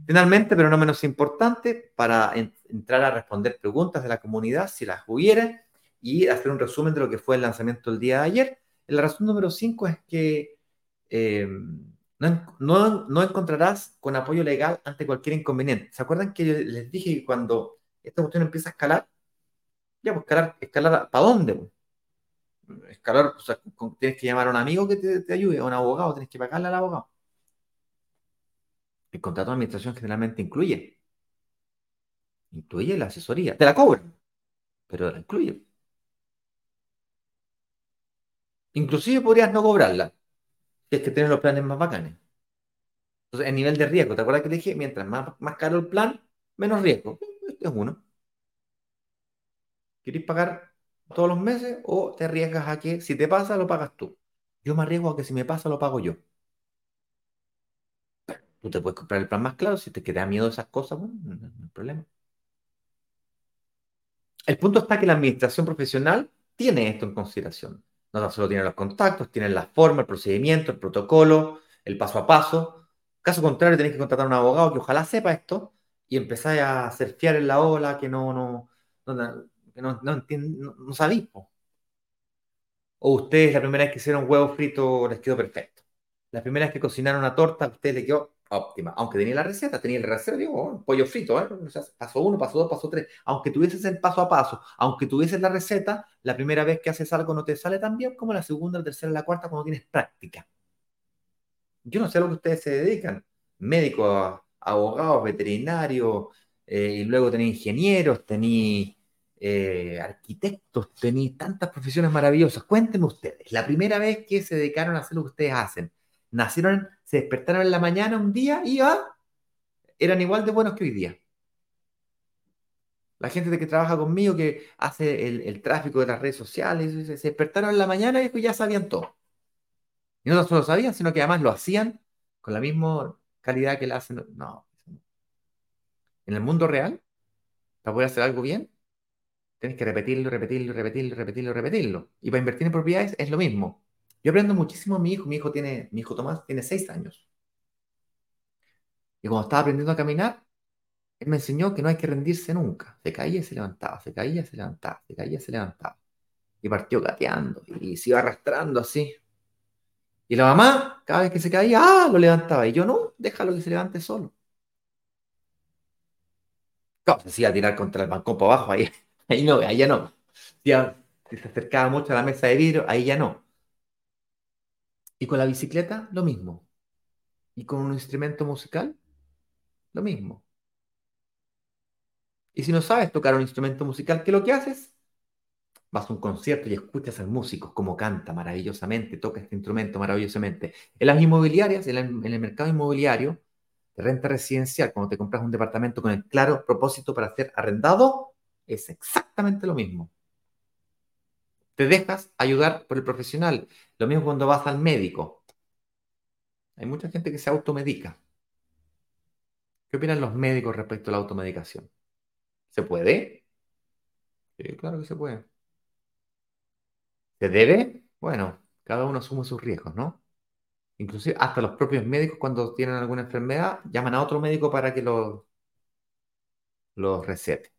Finalmente, pero no menos importante, para entrar a responder preguntas de la comunidad, si las hubiera, y hacer un resumen de lo que fue el lanzamiento del día de ayer. La razón número 5 es que eh, no, no, encontrarás con apoyo legal ante cualquier inconveniente. ¿Se acuerdan que les dije que cuando esta cuestión empieza a escalar, ya, pues escalar, escalar ¿para dónde? Escalar, o sea, tienes que llamar a un amigo que te, ayude, a un abogado, tienes que pagarle al abogado. El contrato de administración generalmente incluye. Incluye la asesoría. Te la cobran, pero la incluye. Inclusive podrías no cobrarla, si es que tienes los planes más bacanes. Entonces, el nivel de riesgo, ¿te acuerdas que te dije? Mientras más, más caro el plan, menos riesgo. Este es uno. ¿Quieres pagar todos los meses o te arriesgas a que si te pasa, lo pagas tú? Yo me arriesgo a que si me pasa, lo pago yo. Tú te puedes comprar el plan más claro, si te queda miedo esas cosas, bueno, no, no hay problema. El punto está que la administración profesional tiene esto en consideración. No solo tienen los contactos, tienen la forma, el procedimiento, el protocolo, el paso a paso. Caso contrario, tenéis que contratar a un abogado que ojalá sepa esto y empezáis a fiar en la ola que no, no, no, no, no, no, sabéis. O ustedes la primera vez que hicieron huevo frito les quedó perfecto. La primera vez que cocinaron una torta, a ustedes les quedó óptima. Aunque tenía la receta, tenía el receta, digo, oh, pollo frito, ¿eh? paso uno, paso dos, paso tres. Aunque tuvieses el paso a paso, aunque tuvieses la receta, la primera vez que haces algo no te sale tan bien como la segunda, la tercera, la cuarta, cuando tienes práctica. Yo no sé a lo que ustedes se dedican. Médicos, abogados, veterinarios, eh, y luego tenéis ingenieros, tenéis eh, arquitectos, tenéis tantas profesiones maravillosas. Cuéntenme ustedes, la primera vez que se dedicaron a hacer lo que ustedes hacen, nacieron se despertaron en la mañana un día y ya eran igual de buenos que hoy día. La gente que trabaja conmigo, que hace el, tráfico de las redes sociales, se, despertaron en la mañana y ya sabían todo. Y no solo sabían, sino que además lo hacían con la misma calidad que la hacen. No. En el mundo real, para poder hacer algo bien, tienes que repetirlo, repetirlo, repetirlo, repetirlo, repetirlo. Y para invertir en propiedades es lo mismo. Yo aprendo muchísimo a mi hijo. Mi hijo tiene, mi hijo Tomás tiene seis años. Y cuando estaba aprendiendo a caminar, él me enseñó que no hay que rendirse nunca. Se caía y se levantaba, se caía y se levantaba, se caía y se levantaba. Y partió gateando y se iba arrastrando así. Y la mamá, cada vez que se caía, ¡ah! lo levantaba. Y yo no, déjalo que se levante solo. No, se iba a tirar contra el balcón para abajo, ahí, ahí no, ahí ya no. Si se acercaba mucho a la mesa de vidrio, ahí ya no. Y con la bicicleta, lo mismo. Y con un instrumento musical, lo mismo. Y si no sabes tocar un instrumento musical, ¿qué es lo que haces? Vas a un concierto y escuchas al músico cómo canta maravillosamente, toca este instrumento maravillosamente. En las inmobiliarias, en el, mercado inmobiliario de renta residencial, cuando te compras un departamento con el claro propósito para ser arrendado, es exactamente lo mismo. Te dejas ayudar por el profesional. Lo mismo cuando vas al médico. Hay mucha gente que se automedica. ¿Qué opinan los médicos respecto a la automedicación? ¿Se puede? Sí, claro que se puede. ¿Se debe? Bueno, cada uno asume sus riesgos, ¿no? Inclusive hasta los propios médicos cuando tienen alguna enfermedad llaman a otro médico para que lo, lo recete.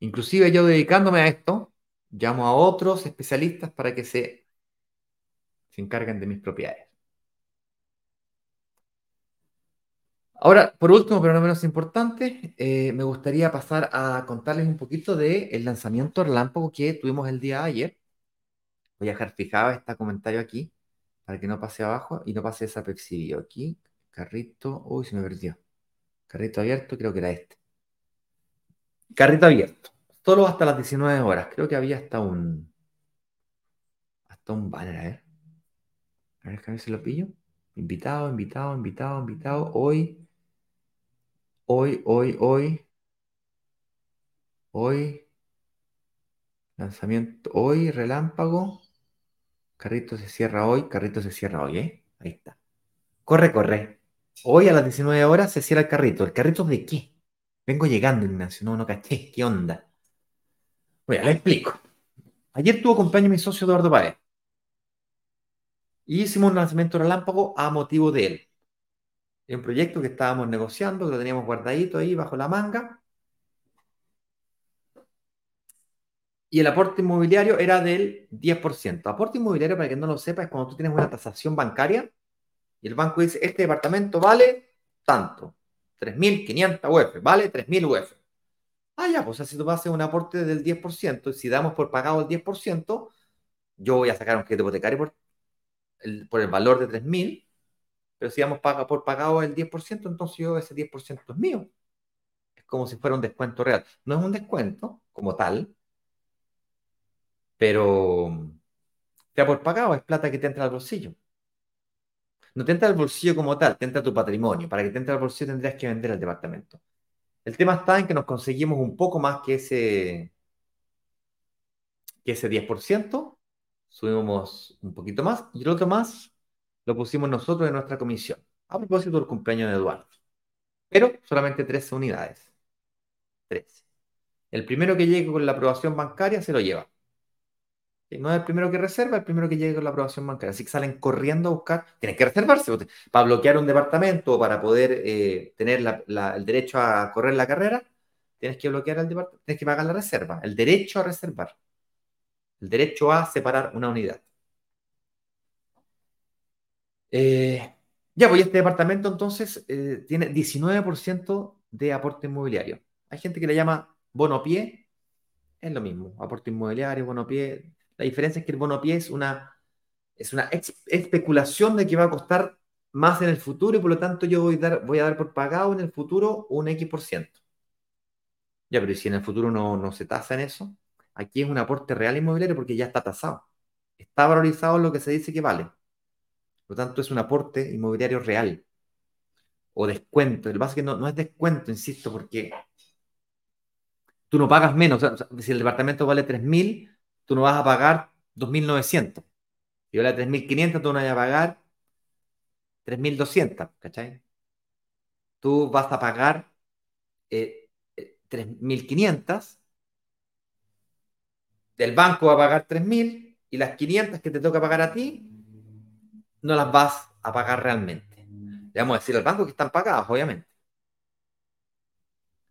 Inclusive yo dedicándome a esto, llamo a otros especialistas para que se, se encarguen de mis propiedades. Ahora, por último, pero no menos importante, eh, me gustaría pasar a contarles un poquito del lanzamiento relámpago que tuvimos el día de ayer. Voy a dejar fijado este comentario aquí para que no pase abajo y no pase desapercibido. Aquí, carrito, uy, se me perdió. Carrito abierto, creo que era este. Carrito abierto. Solo hasta las 19 horas. Creo que había hasta un. Hasta un banner, a ver. A ver, a ver si lo pillo. Invitado, invitado, invitado, invitado. Hoy. Hoy, hoy, hoy. Hoy. Lanzamiento. Hoy, relámpago. Carrito se cierra hoy. Carrito se cierra hoy, ¿eh? Ahí está. Corre, corre. Hoy a las 19 horas se cierra el carrito. ¿El carrito de qué? Vengo llegando, Ignacio. No, no caché. ¿Qué onda? Bueno, le explico. Ayer tuvo cumpleaños mi socio Eduardo Paez. Y hicimos un lanzamiento relámpago a motivo de él. Es un proyecto que estábamos negociando, que lo teníamos guardadito ahí bajo la manga. Y el aporte inmobiliario era del 10%. Aporte inmobiliario, para que no lo sepa, es cuando tú tienes una tasación bancaria y el banco dice, este departamento vale tanto, 3.500 UF, vale 3.000 UF. Ah, ya, pues así tú vas a hacer un aporte del 10%, y si damos por pagado el 10%, yo voy a sacar un crédito hipotecario por el, por el valor de 3.000, pero si damos paga, por pagado el 10%, entonces yo ese 10% es mío. Es como si fuera un descuento real. No es un descuento como tal, pero ya por pagado es plata que te entra al bolsillo. No te entra al bolsillo como tal, te entra tu patrimonio. Para que te entre al bolsillo tendrías que vender el departamento. El tema está en que nos conseguimos un poco más que ese, que ese 10%, subimos un poquito más y el otro más lo pusimos nosotros en nuestra comisión, a propósito del cumpleaños de Eduardo. Pero solamente 13 unidades. 13. El primero que llegue con la aprobación bancaria se lo lleva. No es el primero que reserva, el primero que llegue con la aprobación bancaria. Así que salen corriendo a buscar. Tienes que reservarse para bloquear un departamento o para poder eh, tener el derecho a correr la carrera. Tienes que bloquear el departamento, tienes que pagar la reserva, el derecho a reservar, el derecho a separar una unidad. Eh, ya, pues este departamento entonces eh, tiene 19% de aporte inmobiliario. Hay gente que le llama bono pie, es lo mismo, aporte inmobiliario, bono pie, la diferencia es que el bono pie es una, es una especulación de que va a costar más en el futuro y por lo tanto yo voy a dar, voy a dar por pagado en el futuro un X por ciento. Ya, pero si en el futuro no, no se tasa en eso? Aquí es un aporte real inmobiliario porque ya está tasado. Está valorizado lo que se dice que vale. Por lo tanto, es un aporte inmobiliario real. O descuento. El que no, no es descuento, insisto, porque tú no pagas menos. si el departamento vale 3.000, tú no vas a pagar 2.900. Si vale 3.500, tú no vas a pagar 3.200, ¿cachai? Tú vas a pagar 3.500, eh, el banco va a pagar 3.000 y las 500 que te toca pagar a ti no las vas a pagar realmente. Le vamos a decir al banco que están pagadas, obviamente.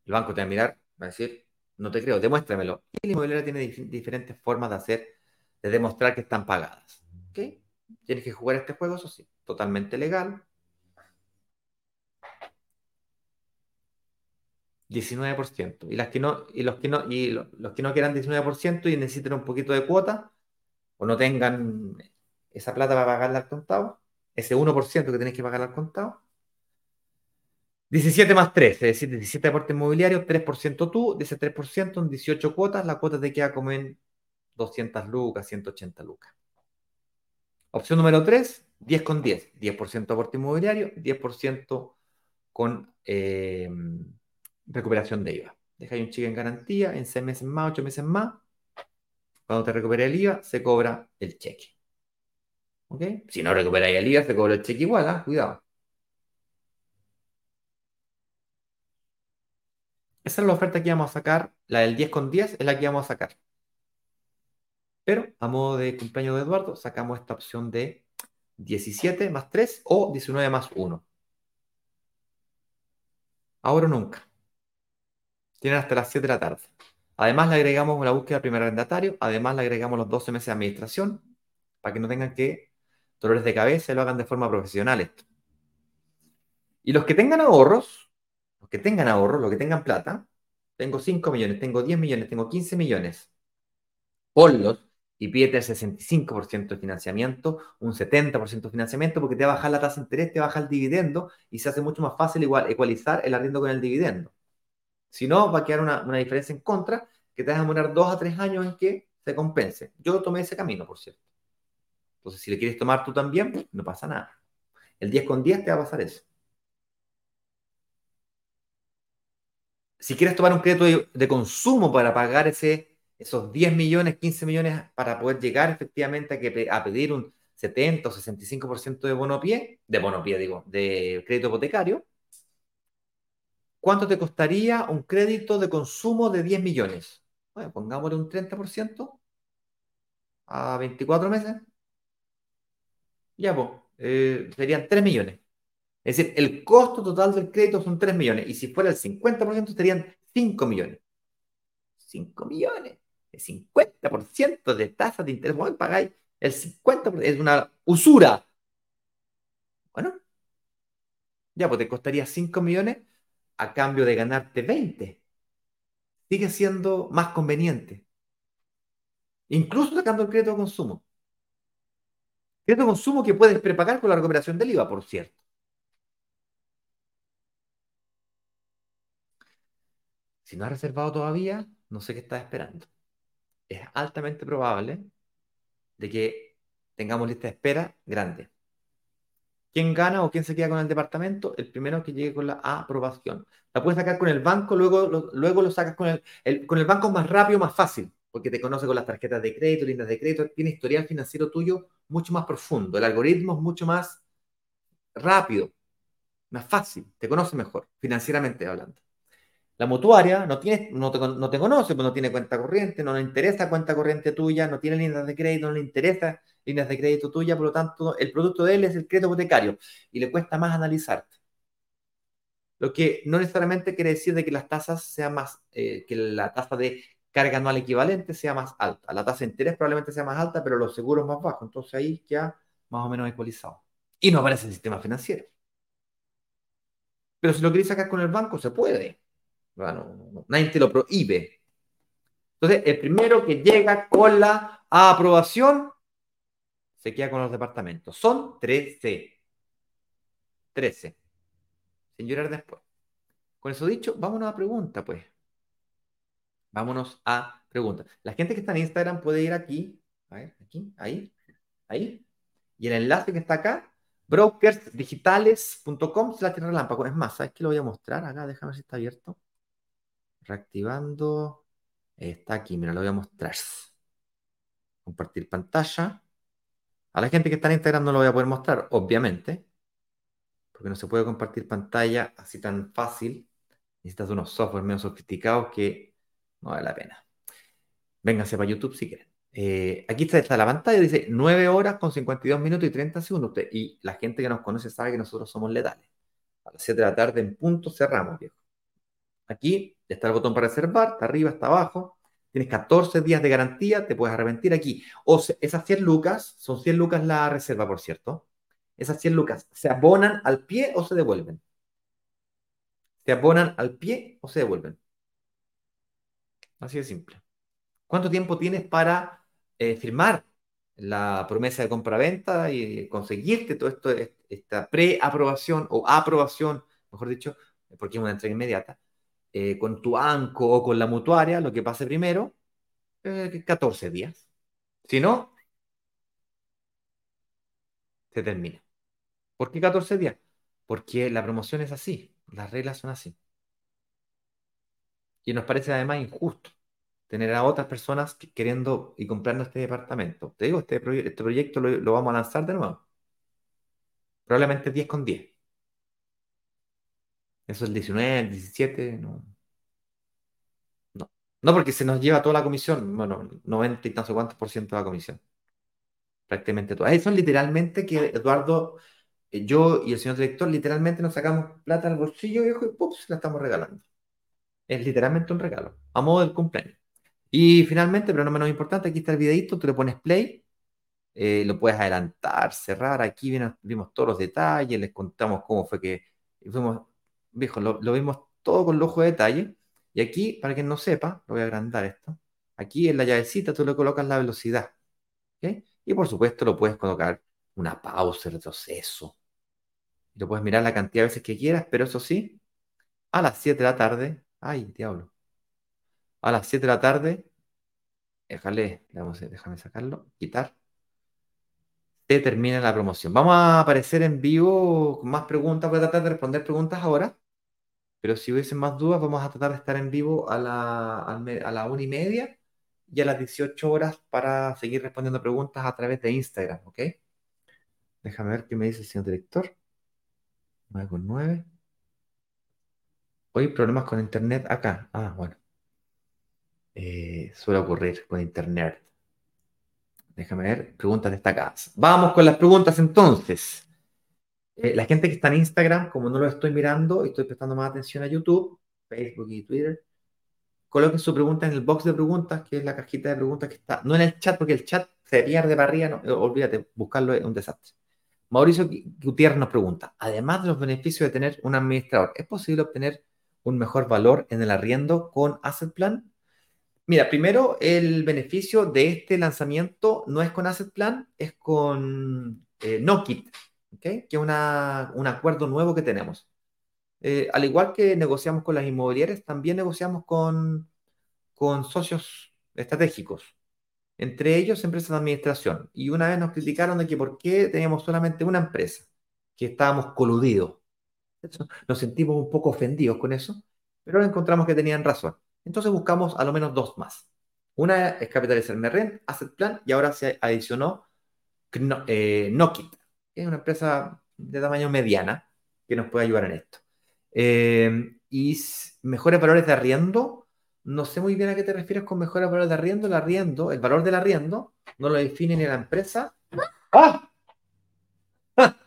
El banco te va a mirar, va a decir, no te creo, demuéstramelo. Y la inmobiliaria tiene diferentes formas de hacer, de demostrar que están pagadas. ¿Ok? Tienes que jugar este juego, eso sí, totalmente legal. 19%. Y, las que no, y, los, que no, y los que no quieran 19% y necesiten un poquito de cuota, o no tengan esa plata para pagarla al contado, ese 1% que tenéis que pagar al contado, 17 más 3, es decir, 17 aporte inmobiliario, 3% tú, de ese 3% en 18 cuotas, la cuota te queda como en 200 lucas, 180 lucas. Opción número 3, 10 con 10, 10% aporte inmobiliario, 10% con eh, recuperación de IVA. Ahí un cheque en garantía, en 6 meses más, 8 meses más. Cuando te recupere el IVA, se cobra el cheque. ¿Ok? Si no recuperáis el IVA, se cobra el cheque igual, ¿ah? cuidado. Esa es la oferta que vamos a sacar. La del 10 con 10 es la que vamos a sacar. Pero a modo de cumpleaños de Eduardo, sacamos esta opción de 17 más 3 o 19 más 1. Ahora o nunca. Tienen hasta las 7 de la tarde. Además, le agregamos la búsqueda del primer arrendatario. Además, le agregamos los 12 meses de administración para que no tengan que dolores de cabeza y lo hagan de forma profesional esto. Y los que tengan ahorros, los que tengan ahorros, los que tengan plata, tengo 5 millones, tengo 10 millones, tengo 15 millones, ponlos y pídete el 65% de financiamiento, un 70% de financiamiento, porque te va a bajar la tasa de interés, te baja el dividendo y se hace mucho más fácil igual, ecualizar el arriendo con el dividendo. Si no, va a quedar una, diferencia en contra que te va a demorar dos a tres años en que se compense. Yo tomé ese camino, por cierto. Entonces, si le quieres tomar tú también, no pasa nada. El 10 con 10 te va a pasar eso. Si quieres tomar un crédito de, consumo para pagar ese esos 10 millones, 15 millones para poder llegar efectivamente a, que, a pedir un 70 o 65% de bono pie, de bono pie digo, de crédito hipotecario, ¿cuánto te costaría un crédito de consumo de 10 millones? Bueno, pongámosle un 30% a 24 meses. Ya, pues, eh, serían 3 millones. Es decir, el costo total del crédito son 3 millones. Y si fuera el 50% serían 5 millones. 5 millones el 50% de tasa de interés, pagáis el 50%, es una usura. Bueno, ya, pues te costaría 5 millones a cambio de ganarte 20. Sigue siendo más conveniente. Incluso sacando el crédito de consumo. Crédito de consumo que puedes prepagar con la recuperación del IVA, por cierto. Si no has reservado todavía, no sé qué estás esperando es altamente probable de que tengamos lista de espera grande. ¿Quién gana o quién se queda con el departamento? El primero que llegue con la aprobación. La puedes sacar con el banco, luego lo, luego lo sacas con el, Con el banco es más rápido, más fácil, porque te conoce con las tarjetas de crédito, líneas de crédito, tiene historial financiero tuyo mucho más profundo. El algoritmo es mucho más rápido, más fácil, te conoce mejor, financieramente hablando. La mutuaria no, tiene, no, te, no te conoce, pues no tiene cuenta corriente, no le interesa cuenta corriente tuya, no tiene líneas de crédito, no le interesa líneas de crédito tuya, por lo tanto, el producto de él es el crédito hipotecario y le cuesta más analizarte. Lo que no necesariamente quiere decir de que las tasas sean más, eh, que la tasa de carga anual equivalente sea más alta. La tasa de interés probablemente sea más alta, pero los seguros más bajos. Entonces ahí ya más o menos ecualizado. Y no aparece el sistema financiero. Pero si lo queréis sacar con el banco, se puede. Bueno, nadie te lo prohíbe. Entonces, el primero que llega con la aprobación se queda con los departamentos. Son 13. 13. Sin llorar después. Con eso dicho, vámonos a pregunta, pues. Vámonos a pregunta. La gente que está en Instagram puede ir aquí. A ver, aquí, ahí, ahí. Y el enlace que está acá, brokersdigitales.com la relámpago. Es más, ¿sabes qué lo voy a mostrar? Acá, déjame ver si está abierto reactivando. Está aquí, mira, lo voy a mostrar. Compartir pantalla. A la gente que está en Instagram no lo voy a poder mostrar, obviamente, porque no se puede compartir pantalla así tan fácil. Necesitas unos software menos sofisticados que no vale la pena. Vénganse para YouTube si quieren. Eh, aquí está, está, la pantalla, dice 9 horas con 52 minutos y 30 segundos. Y la gente que nos conoce sabe que nosotros somos letales. A las 7 de la tarde en punto cerramos, viejo. Aquí está el botón para reservar, está arriba, está abajo. Tienes 14 días de garantía, te puedes arrepentir aquí. O esas 100 lucas, son 100 lucas la reserva, por cierto. Esas 100 lucas, ¿se abonan al pie o se devuelven? ¿Se abonan al pie o se devuelven? Así de simple. ¿Cuánto tiempo tienes para eh, firmar la promesa de compra-venta y conseguirte todo esto, esta preaprobación o aprobación, mejor dicho, porque es una entrega inmediata? Eh, con tu ANCO o con la mutuaria, lo que pase primero, 14 eh, días. Si no, se termina. ¿Por qué 14 días? Porque la promoción es así, las reglas son así. Y nos parece además injusto tener a otras personas queriendo y comprando este departamento. Te digo, este, este proyecto lo, vamos a lanzar de nuevo. Probablemente 10 con 10. Eso es el 19, el 17, no. No. No, porque se nos lleva toda la comisión, bueno, 90 y tanto cuántos por ciento de la comisión. Prácticamente todo. Ahí son literalmente que Eduardo, eh, yo y el señor director, literalmente nos sacamos plata al bolsillo viejo y ¡pum! se la estamos regalando. Es literalmente un regalo, a modo del cumpleaños. Y finalmente, pero no menos importante, aquí está el videito, tú le pones play, eh, lo puedes adelantar, cerrar, aquí vimos todos los detalles, les contamos cómo fue que fuimos, viejo, lo, vimos todo con lujo de detalle. Y aquí, para quien no sepa, lo voy a agrandar esto. Aquí en la llavecita tú le colocas la velocidad. ¿ok? Y por supuesto lo puedes colocar una pausa, retroceso. Lo puedes mirar la cantidad de veces que quieras, pero eso sí, a las 7 de la tarde, ay, diablo, a las 7 de la tarde, déjale, vamos a- déjame sacarlo, quitar, se termina la promoción. Vamos a aparecer en vivo con más preguntas, voy a tratar de responder preguntas ahora, pero si hubiesen más dudas, vamos a tratar de estar en vivo a la, a la una y media y a las 18 horas para seguir respondiendo preguntas a través de Instagram, ¿ok? Déjame ver qué me dice el señor director. 9 con 9. Hoy problemas con internet acá. Ah, bueno. Eh, suele ocurrir con internet. Déjame ver, preguntas destacadas. Vamos con las preguntas entonces. Eh, la gente que está en Instagram, como no lo estoy mirando y estoy prestando más atención a YouTube, Facebook y Twitter, coloquen su pregunta en el box de preguntas, que es la cajita de preguntas que está, no en el chat, porque el chat se pierde para arriba, no, eh, olvídate, buscarlo es un desastre. Mauricio Gutiérrez nos pregunta, además de los beneficios de tener un administrador, ¿es posible obtener un mejor valor en el arriendo con Asset Plan? Mira, primero el beneficio de este lanzamiento no es con Asset Plan, es con eh, Nokit, ¿ok? que es un acuerdo nuevo que tenemos. Eh, al igual que negociamos con las inmobiliarias, también negociamos con, con socios estratégicos, entre ellos empresas de administración. Y una vez nos criticaron de que por qué teníamos solamente una empresa, que estábamos coludidos. Eso, Nos sentimos un poco ofendidos con eso, pero encontramos que tenían razón. Entonces buscamos a lo menos dos más. Una es Capitalizar Merrent, Asset Plan, y ahora se adicionó Kno- eh, Nokit, que es una empresa de tamaño mediana que nos puede ayudar en esto. Eh, y mejores valores de arriendo, no sé muy bien a qué te refieres con mejores valores de arriendo. El arriendo, el valor del arriendo, no lo define ni la empresa. ¡Ah!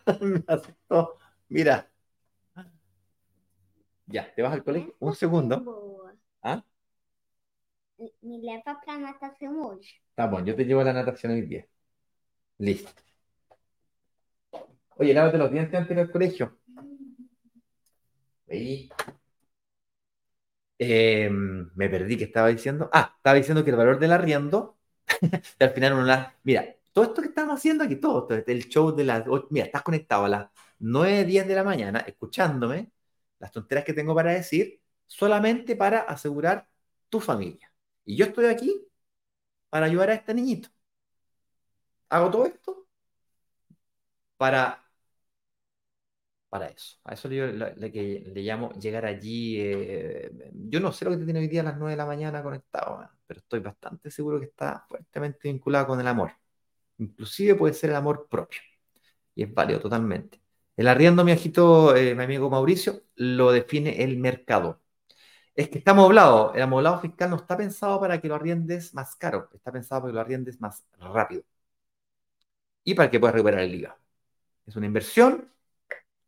Me asustó. Mira, ya, te vas al colegio. Un segundo. ¿Ah? Me leva pra natação hoje. Está bueno, yo te llevo a la natación hoy día. Listo. Oye, lávate los dientes antes de ir al colegio. Ahí. Eh, me perdí, ¿qué estaba diciendo? Ah, estaba diciendo que el valor del arriendo, al final uno la... Mira, todo esto que estamos haciendo aquí, todo esto, el show de las... Mira, estás conectado a las 9, 10 de la mañana, escuchándome las tonteras que tengo para decir, solamente para asegurar tu familia. Y yo estoy aquí para ayudar a este niñito. Hago todo esto para, para eso. A eso le, llamo llegar allí. eh, yo no sé lo que te tiene hoy día a las 9 de la mañana conectado, pero estoy bastante seguro que está fuertemente vinculado con el amor. Inclusive puede ser el amor propio. Y es válido totalmente. El arriendo, mi ajito, eh, mi amigo Mauricio, lo define el mercado. Es que está amoblado. El amoblado fiscal no está pensado para que lo arriendes más caro, está pensado para que lo arriendes más rápido y para que puedas recuperar el IVA. Es una inversión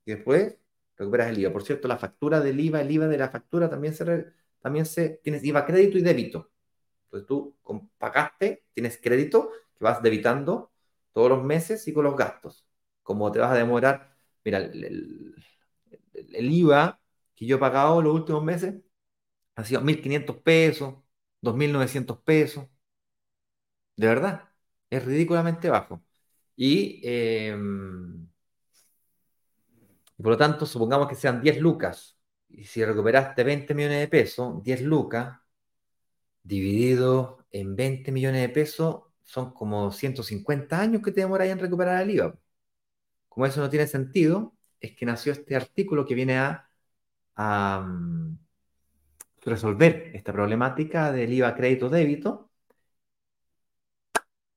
y después recuperas el IVA. Por cierto, la factura del IVA, el IVA de la factura también se, también se tienes IVA crédito y débito. Entonces tú pagaste, tienes crédito que vas debitando todos los meses y con los gastos. Como te vas a demorar, mira, el, el- el- IVA que yo he pagado los últimos meses ha sido 1.500 pesos, 2.900 pesos. De verdad, es ridículamente bajo. Y eh, por lo tanto, supongamos que sean 10 lucas. Y si recuperaste 20 millones de pesos, 10 lucas dividido en 20 millones de pesos son como 150 años que te demoras en recuperar el IVA. Como eso no tiene sentido, es que nació este artículo que viene a, mm, resolver esta problemática del IVA crédito-débito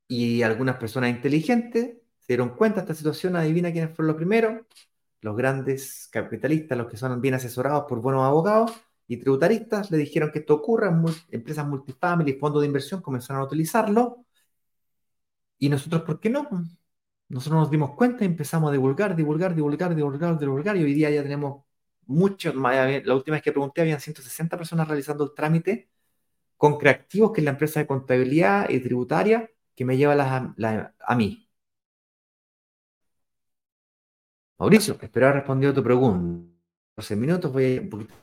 y algunas personas inteligentes se dieron cuenta de esta situación, adivina quiénes fueron los primeros, los grandes capitalistas, los que son bien asesorados por buenos abogados y tributaristas, le dijeron que esto ocurra, mul- empresas multifamily, fondos de inversión comenzaron a utilizarlo. Y nosotros, ¿por qué no? Nosotros nos dimos cuenta y empezamos a divulgar, divulgar, divulgar, divulgar, divulgar y hoy día ya tenemos muchos, más, la última vez que pregunté habían 160 personas realizando el trámite con Creativos, que es la empresa de contabilidad y tributaria que me lleva a mí. Mauricio, espero haber respondido a tu pregunta. 12 minutos, voy a ir un poquito.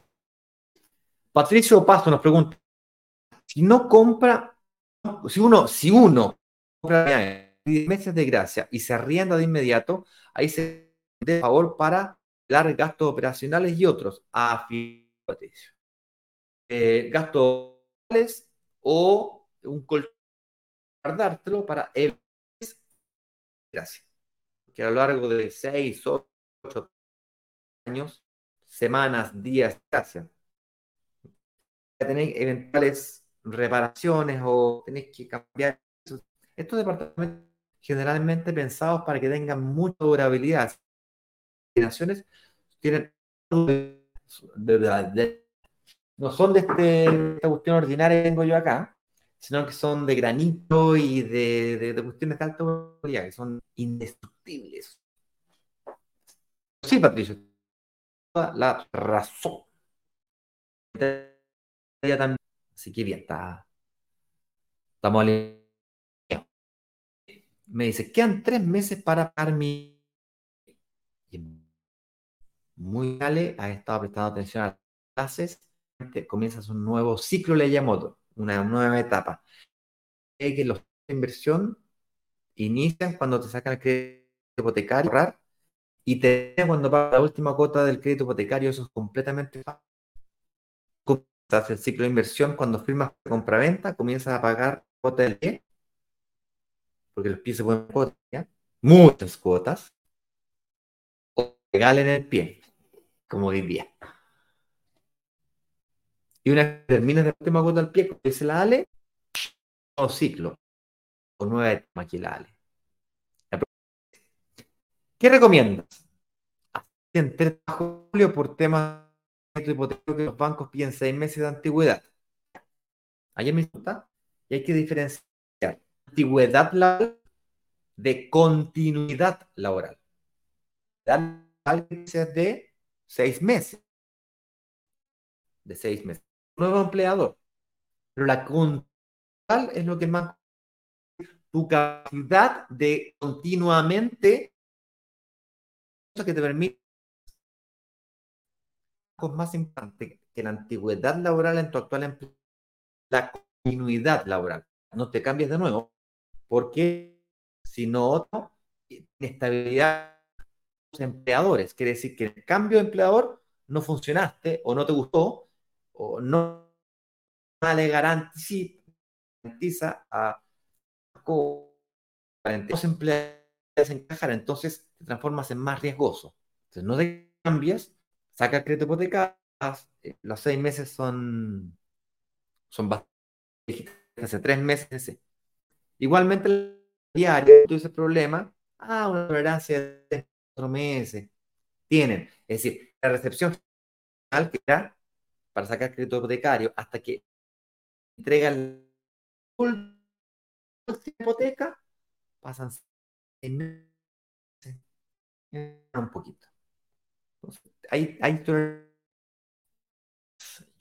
Patricio Pasto nos pregunta, si no compra, si uno, si uno compra meses de gracia y se arrienda de inmediato, ahí se de favor para dar gastos operacionales y otros. A. Eh, gastos o un colchón guardártelo para el gracias. Que a lo largo de 6, 8 años, semanas, días, gracias. Tenéis eventuales reparaciones o tenéis que cambiar. Estos departamentos generalmente pensados para que tengan mucha durabilidad. Generaciones tienen no son de, este, esta cuestión ordinaria que tengo yo acá, sino que son de granito y de, de, cuestiones de alta durabilidad, que son indestructibles. Sí, Patricio, la razón. Así que bien, está, estamos. Me dice, quedan tres meses para pagar mi... Muy vale, ha estado prestando atención a las clases, comienzas un nuevo ciclo, le llamo, una nueva etapa. Que los de inversión inician cuando te sacan el crédito hipotecario y te cuando pagas la última cuota del crédito hipotecario, eso es completamente fácil. el ciclo de inversión cuando firmas compra-venta, comienzas a pagar cuota del pie, porque los pies se pueden cuotas, muchas cuotas, o legal en el pie, como diría. Y una vez terminas de la última cuota del pie, como dice la Ale, o ciclo, o nueva etapa aquí la Ale. ¿Qué recomiendas? Entre julio por temas de hipoteca que los bancos piden seis meses de antigüedad. Ayer me está y hay que diferenciar antigüedad laboral de continuidad laboral. de seis meses. De seis meses. Nuevo empleador. Pero la continuidad es lo que más tu capacidad de continuamente que te permite más importante que la antigüedad laboral en tu actual empleo, la continuidad laboral. No te cambies de nuevo, porque si no, inestabilidad los empleadores. Quiere decir que el cambio de empleador no funcionaste o no te gustó o no le garantiza a los empleados encajar, entonces te transformas en más riesgoso. Entonces no te cambias, saca el crédito hipotecario, eh, los seis meses son, son bastante, hace tres meses. Igualmente, el diario, tú dices problema, ah, una tolerancia de cuatro meses. Tienen, es decir, la recepción final que era para sacar crédito hipotecario hasta que entrega el hipoteca, pasan un poquito. hay,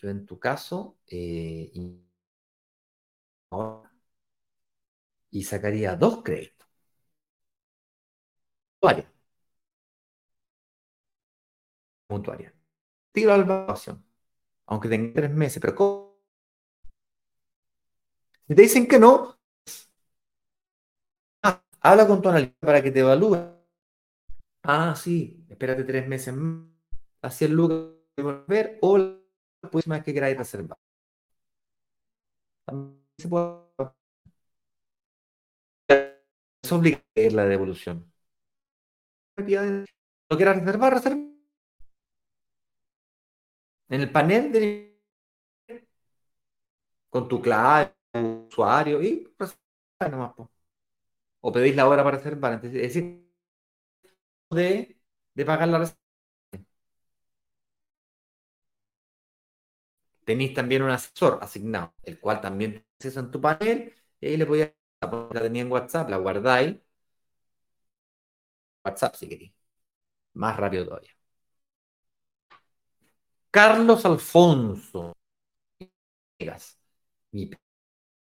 yo en tu caso eh, y sacaría dos créditos. Mutuaria. Mutuaria. Tiro evaluación. Aunque tenga tres meses, pero Si te dicen que no, Habla con tu analista para que te evalúe. Ah, sí, espérate tres meses más. Así el lugar volver o la próxima que queráis reservar. También se puede. Es obligatoria la devolución. No quieras reservar, reserva. En el panel de con tu clave, tu usuario y reserva nomás o pedís la hora para hacer Es decir, de, de pagar la reserva. Tenéis también un asesor asignado, el cual también acceso en tu panel, y ahí le podías, la tenía en WhatsApp, la guardáis. WhatsApp si queréis. Más rápido todavía. Carlos Alfonso. Mi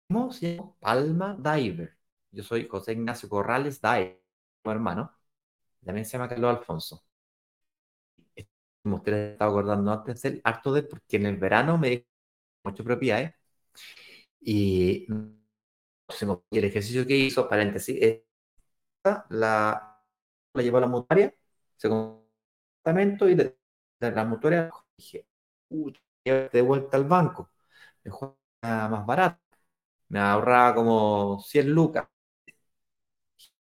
primo se llama Palma Diver. Yo soy José Ignacio Corrales Dae, hermano. También se llama Carlos Alfonso. como ustedes estaba acordando antes, el harto de porque en el verano me dejé muchas propiedades y el ejercicio que hizo, paréntesis, es la, la llevó a la mutuaria, se y de, la mutuaria dije, de vuelta al banco, mejor más barato, me ahorraba como 100 lucas,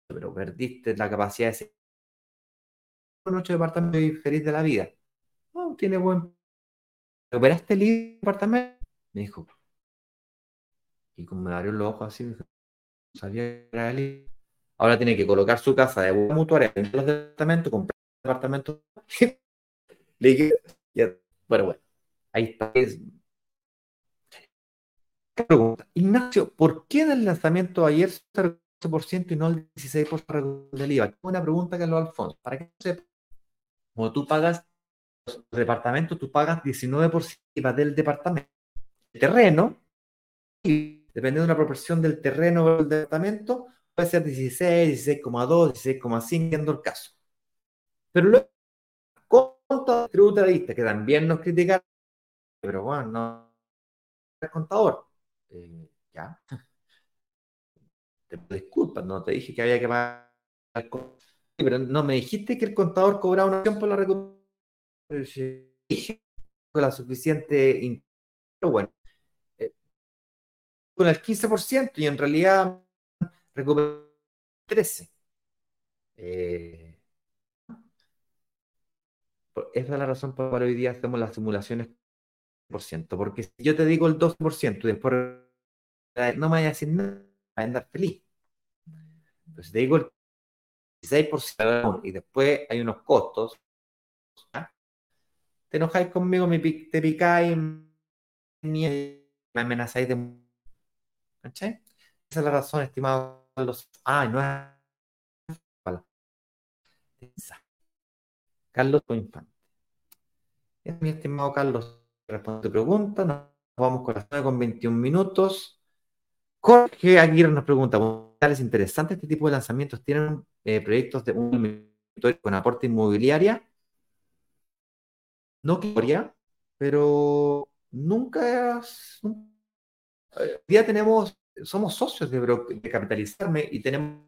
pero perdiste la capacidad de ser un ocho departamentos y feliz de la vida. No, tiene buen. ¿Recuperaste el departamento? Me dijo. Y como me abrió los ojos así, sabía que era. Ahora tiene que colocar su casa de mutuaria en los departamentos, comprar departamento. Le dije, bueno, bueno, ahí está. Pregunta, Ignacio, ¿por qué del lanzamiento ayer se 12% y no el 16% del IVA? Una pregunta lo Alfonso, para que sepa, como tú pagas los departamentos, tú pagas 19% IVA del departamento. El terreno, y dependiendo de la proporción del terreno del departamento, puede ser 16, 16,2, 16,5, viendo el caso. Pero luego, contador tributarista, que también nos criticaron, pero bueno, no es contador. Eh, ya. Te disculpas, no te dije que había que pagar. Pero no me dijiste que el contador cobraba una opción por la recuperación. Con la suficiente. Pero bueno, con el 15% y en realidad recuperó 13%. Eh, esa es la razón por la cual hoy día hacemos las simulaciones por ciento, porque si yo te digo el 2% y después no me vaya a decir nada, va a andar feliz. Entonces, si te digo el 16% y después hay unos costos, ¿ah? te enojáis conmigo, me, te picáis, me amenazáis de... ¿Cachai? Esa es la razón, estimado Carlos. Ah, no es... Carlos Infante. Es mi estimado Carlos, responde tu pregunta. Nos vamos con las 9 con 21 minutos. Jorge Aguirre nos pregunta, ¿es interesante este tipo de lanzamientos? ¿Tienen eh, proyectos de un con aporte inmobiliaria? No quería, pero nunca, eh, día tenemos, somos socios de, capitalizarme y tenemos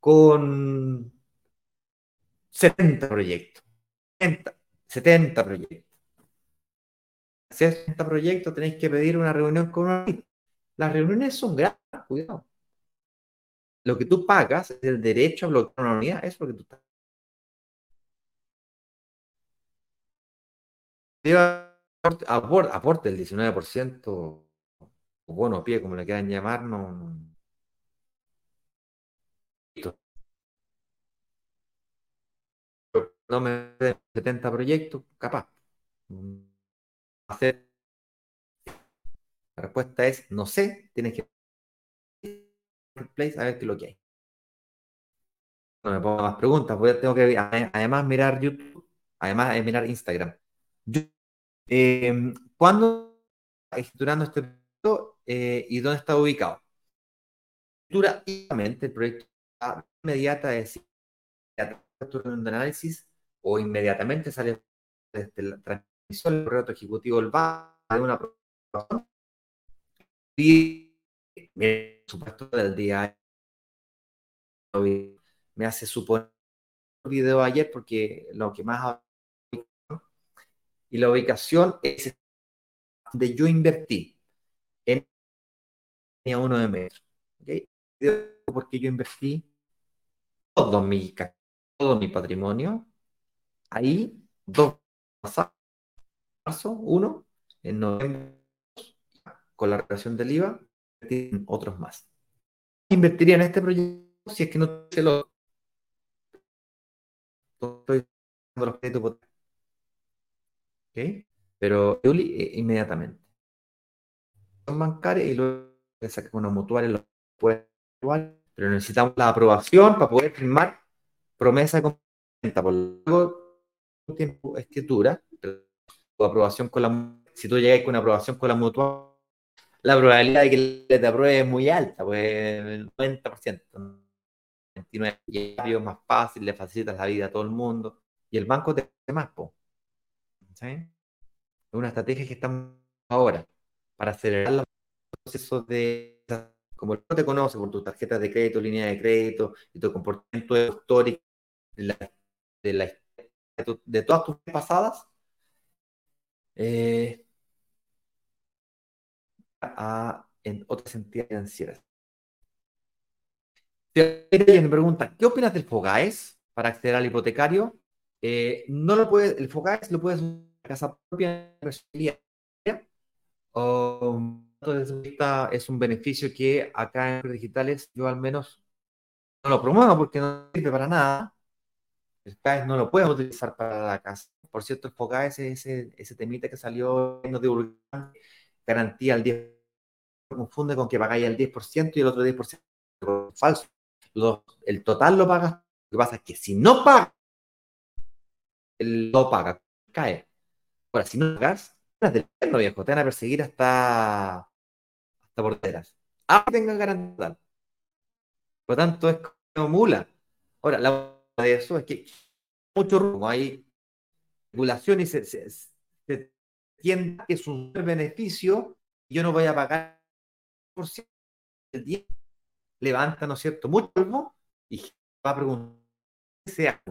con 70 proyectos. 70, proyectos. Si 70 proyectos tenéis que pedir una reunión con una Las reuniones son gratis, cuidado. Lo que tú pagas es el derecho a bloquear una unidad, es lo que tú estás. Aporte, aporte el 19%, o bueno, pie, como le quieran llamar, no, no me den 70 proyectos, capaz. Hacer. La respuesta es no sé, tienes que a ver qué es lo que hay. No me pongo más preguntas, porque tengo que además mirar YouTube, además de mirar Instagram. eh, ¿Cuándo está estructurando este eh, y dónde está ubicado? el proyecto inmediata es de análisis o inmediatamente sale desde la transmisión del correo ejecutivo del banco de una aprobación y por supuesto del día me hace suponer video ayer porque lo que más y la ubicación es de yo invertí uno de metro ¿okay? porque yo invertí todo mi todo mi patrimonio ahí dos marzo, uno, en noviembre, con la relación del IVA, otros más. Invertiría en este proyecto si es que no se lo estoy dando los créditos ¿Ok? Pero eh, inmediatamente. Son bancarias y luego sacar una mutual lo puede pero necesitamos la aprobación para poder firmar promesa de compra. Por luego tiempo escritura, tu aprobación con la si tú llegas con aprobación con la mutua, la probabilidad de que te apruebe es muy alta, pues el 90%. 29 es más fácil, le facilitas la vida a todo el mundo. y el banco te hace más, po. Es una estrategia que estamos ahora para acelerar los procesos de como no te conoce por tus tarjetas de crédito, línea de crédito y tu comportamiento histórico de, la, de, de, todas tus pasadas, eh, a, en otras entidades financieras. Pregunta, ¿qué opinas del FOGAES para acceder al hipotecario? Eh, no lo puedes, el FOGAES lo puedes en casa propia, o es un beneficio que acá en digitales yo al menos no lo promuevo porque no sirve para nada. El FOGAES no lo puedes utilizar para la casa. Por cierto, el FOGAES es ese, ese temita que salió en de garantía al 10%, confunde con que pagáis el 10% y el otro 10% falso el total lo pagas. Lo que pasa es que si no pagas, lo paga, cae. Ahora, si no pagas, del no viejo, te van a perseguir hasta, hasta porteras. Ah, tengan garantía. Por lo tanto, es como mula. Ahora, la de eso es que mucho rumbo, hay regulación y se, se, que es un beneficio yo no voy a pagar por ciento el 10 levanta, ¿no es cierto?, mucho polvo y va a preguntar, ¿qué sea?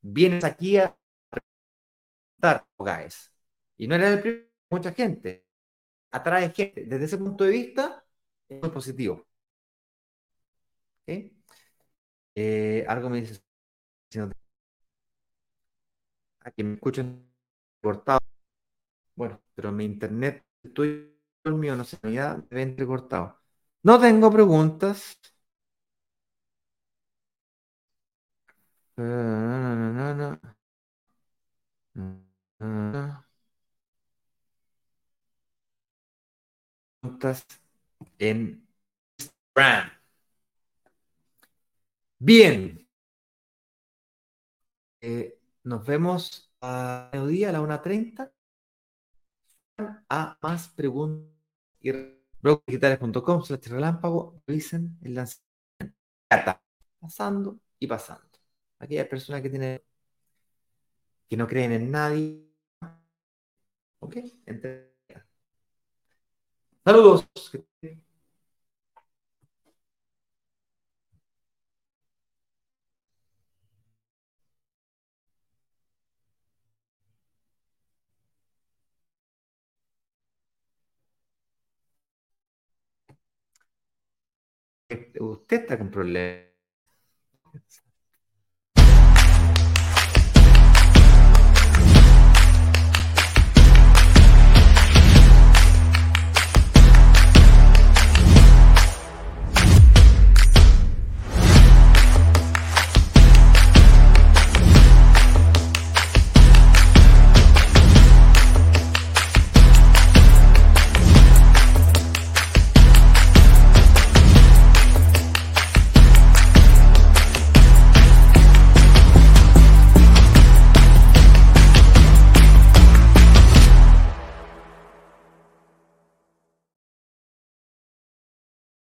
Vienes aquí a preguntar, GAES. Y no era el primero, mucha gente. Atrae gente. Desde ese punto de vista, es muy positivo. Eh, algo me dice. Aquí me escuchan cortado. Bueno, pero mi internet, estoy el mío, no sé, ya debe entrecortado. No tengo preguntas. En Instagram. Bien. Eh, nos vemos a mediodía a la 1.30. A más preguntas y blogdigitales.com slash relámpago, dicen el lanzamiento. Pasando y pasando. Aquellas personas que tienen que no creen en nadie. ¿Ok? Saludos. usted está con problemas.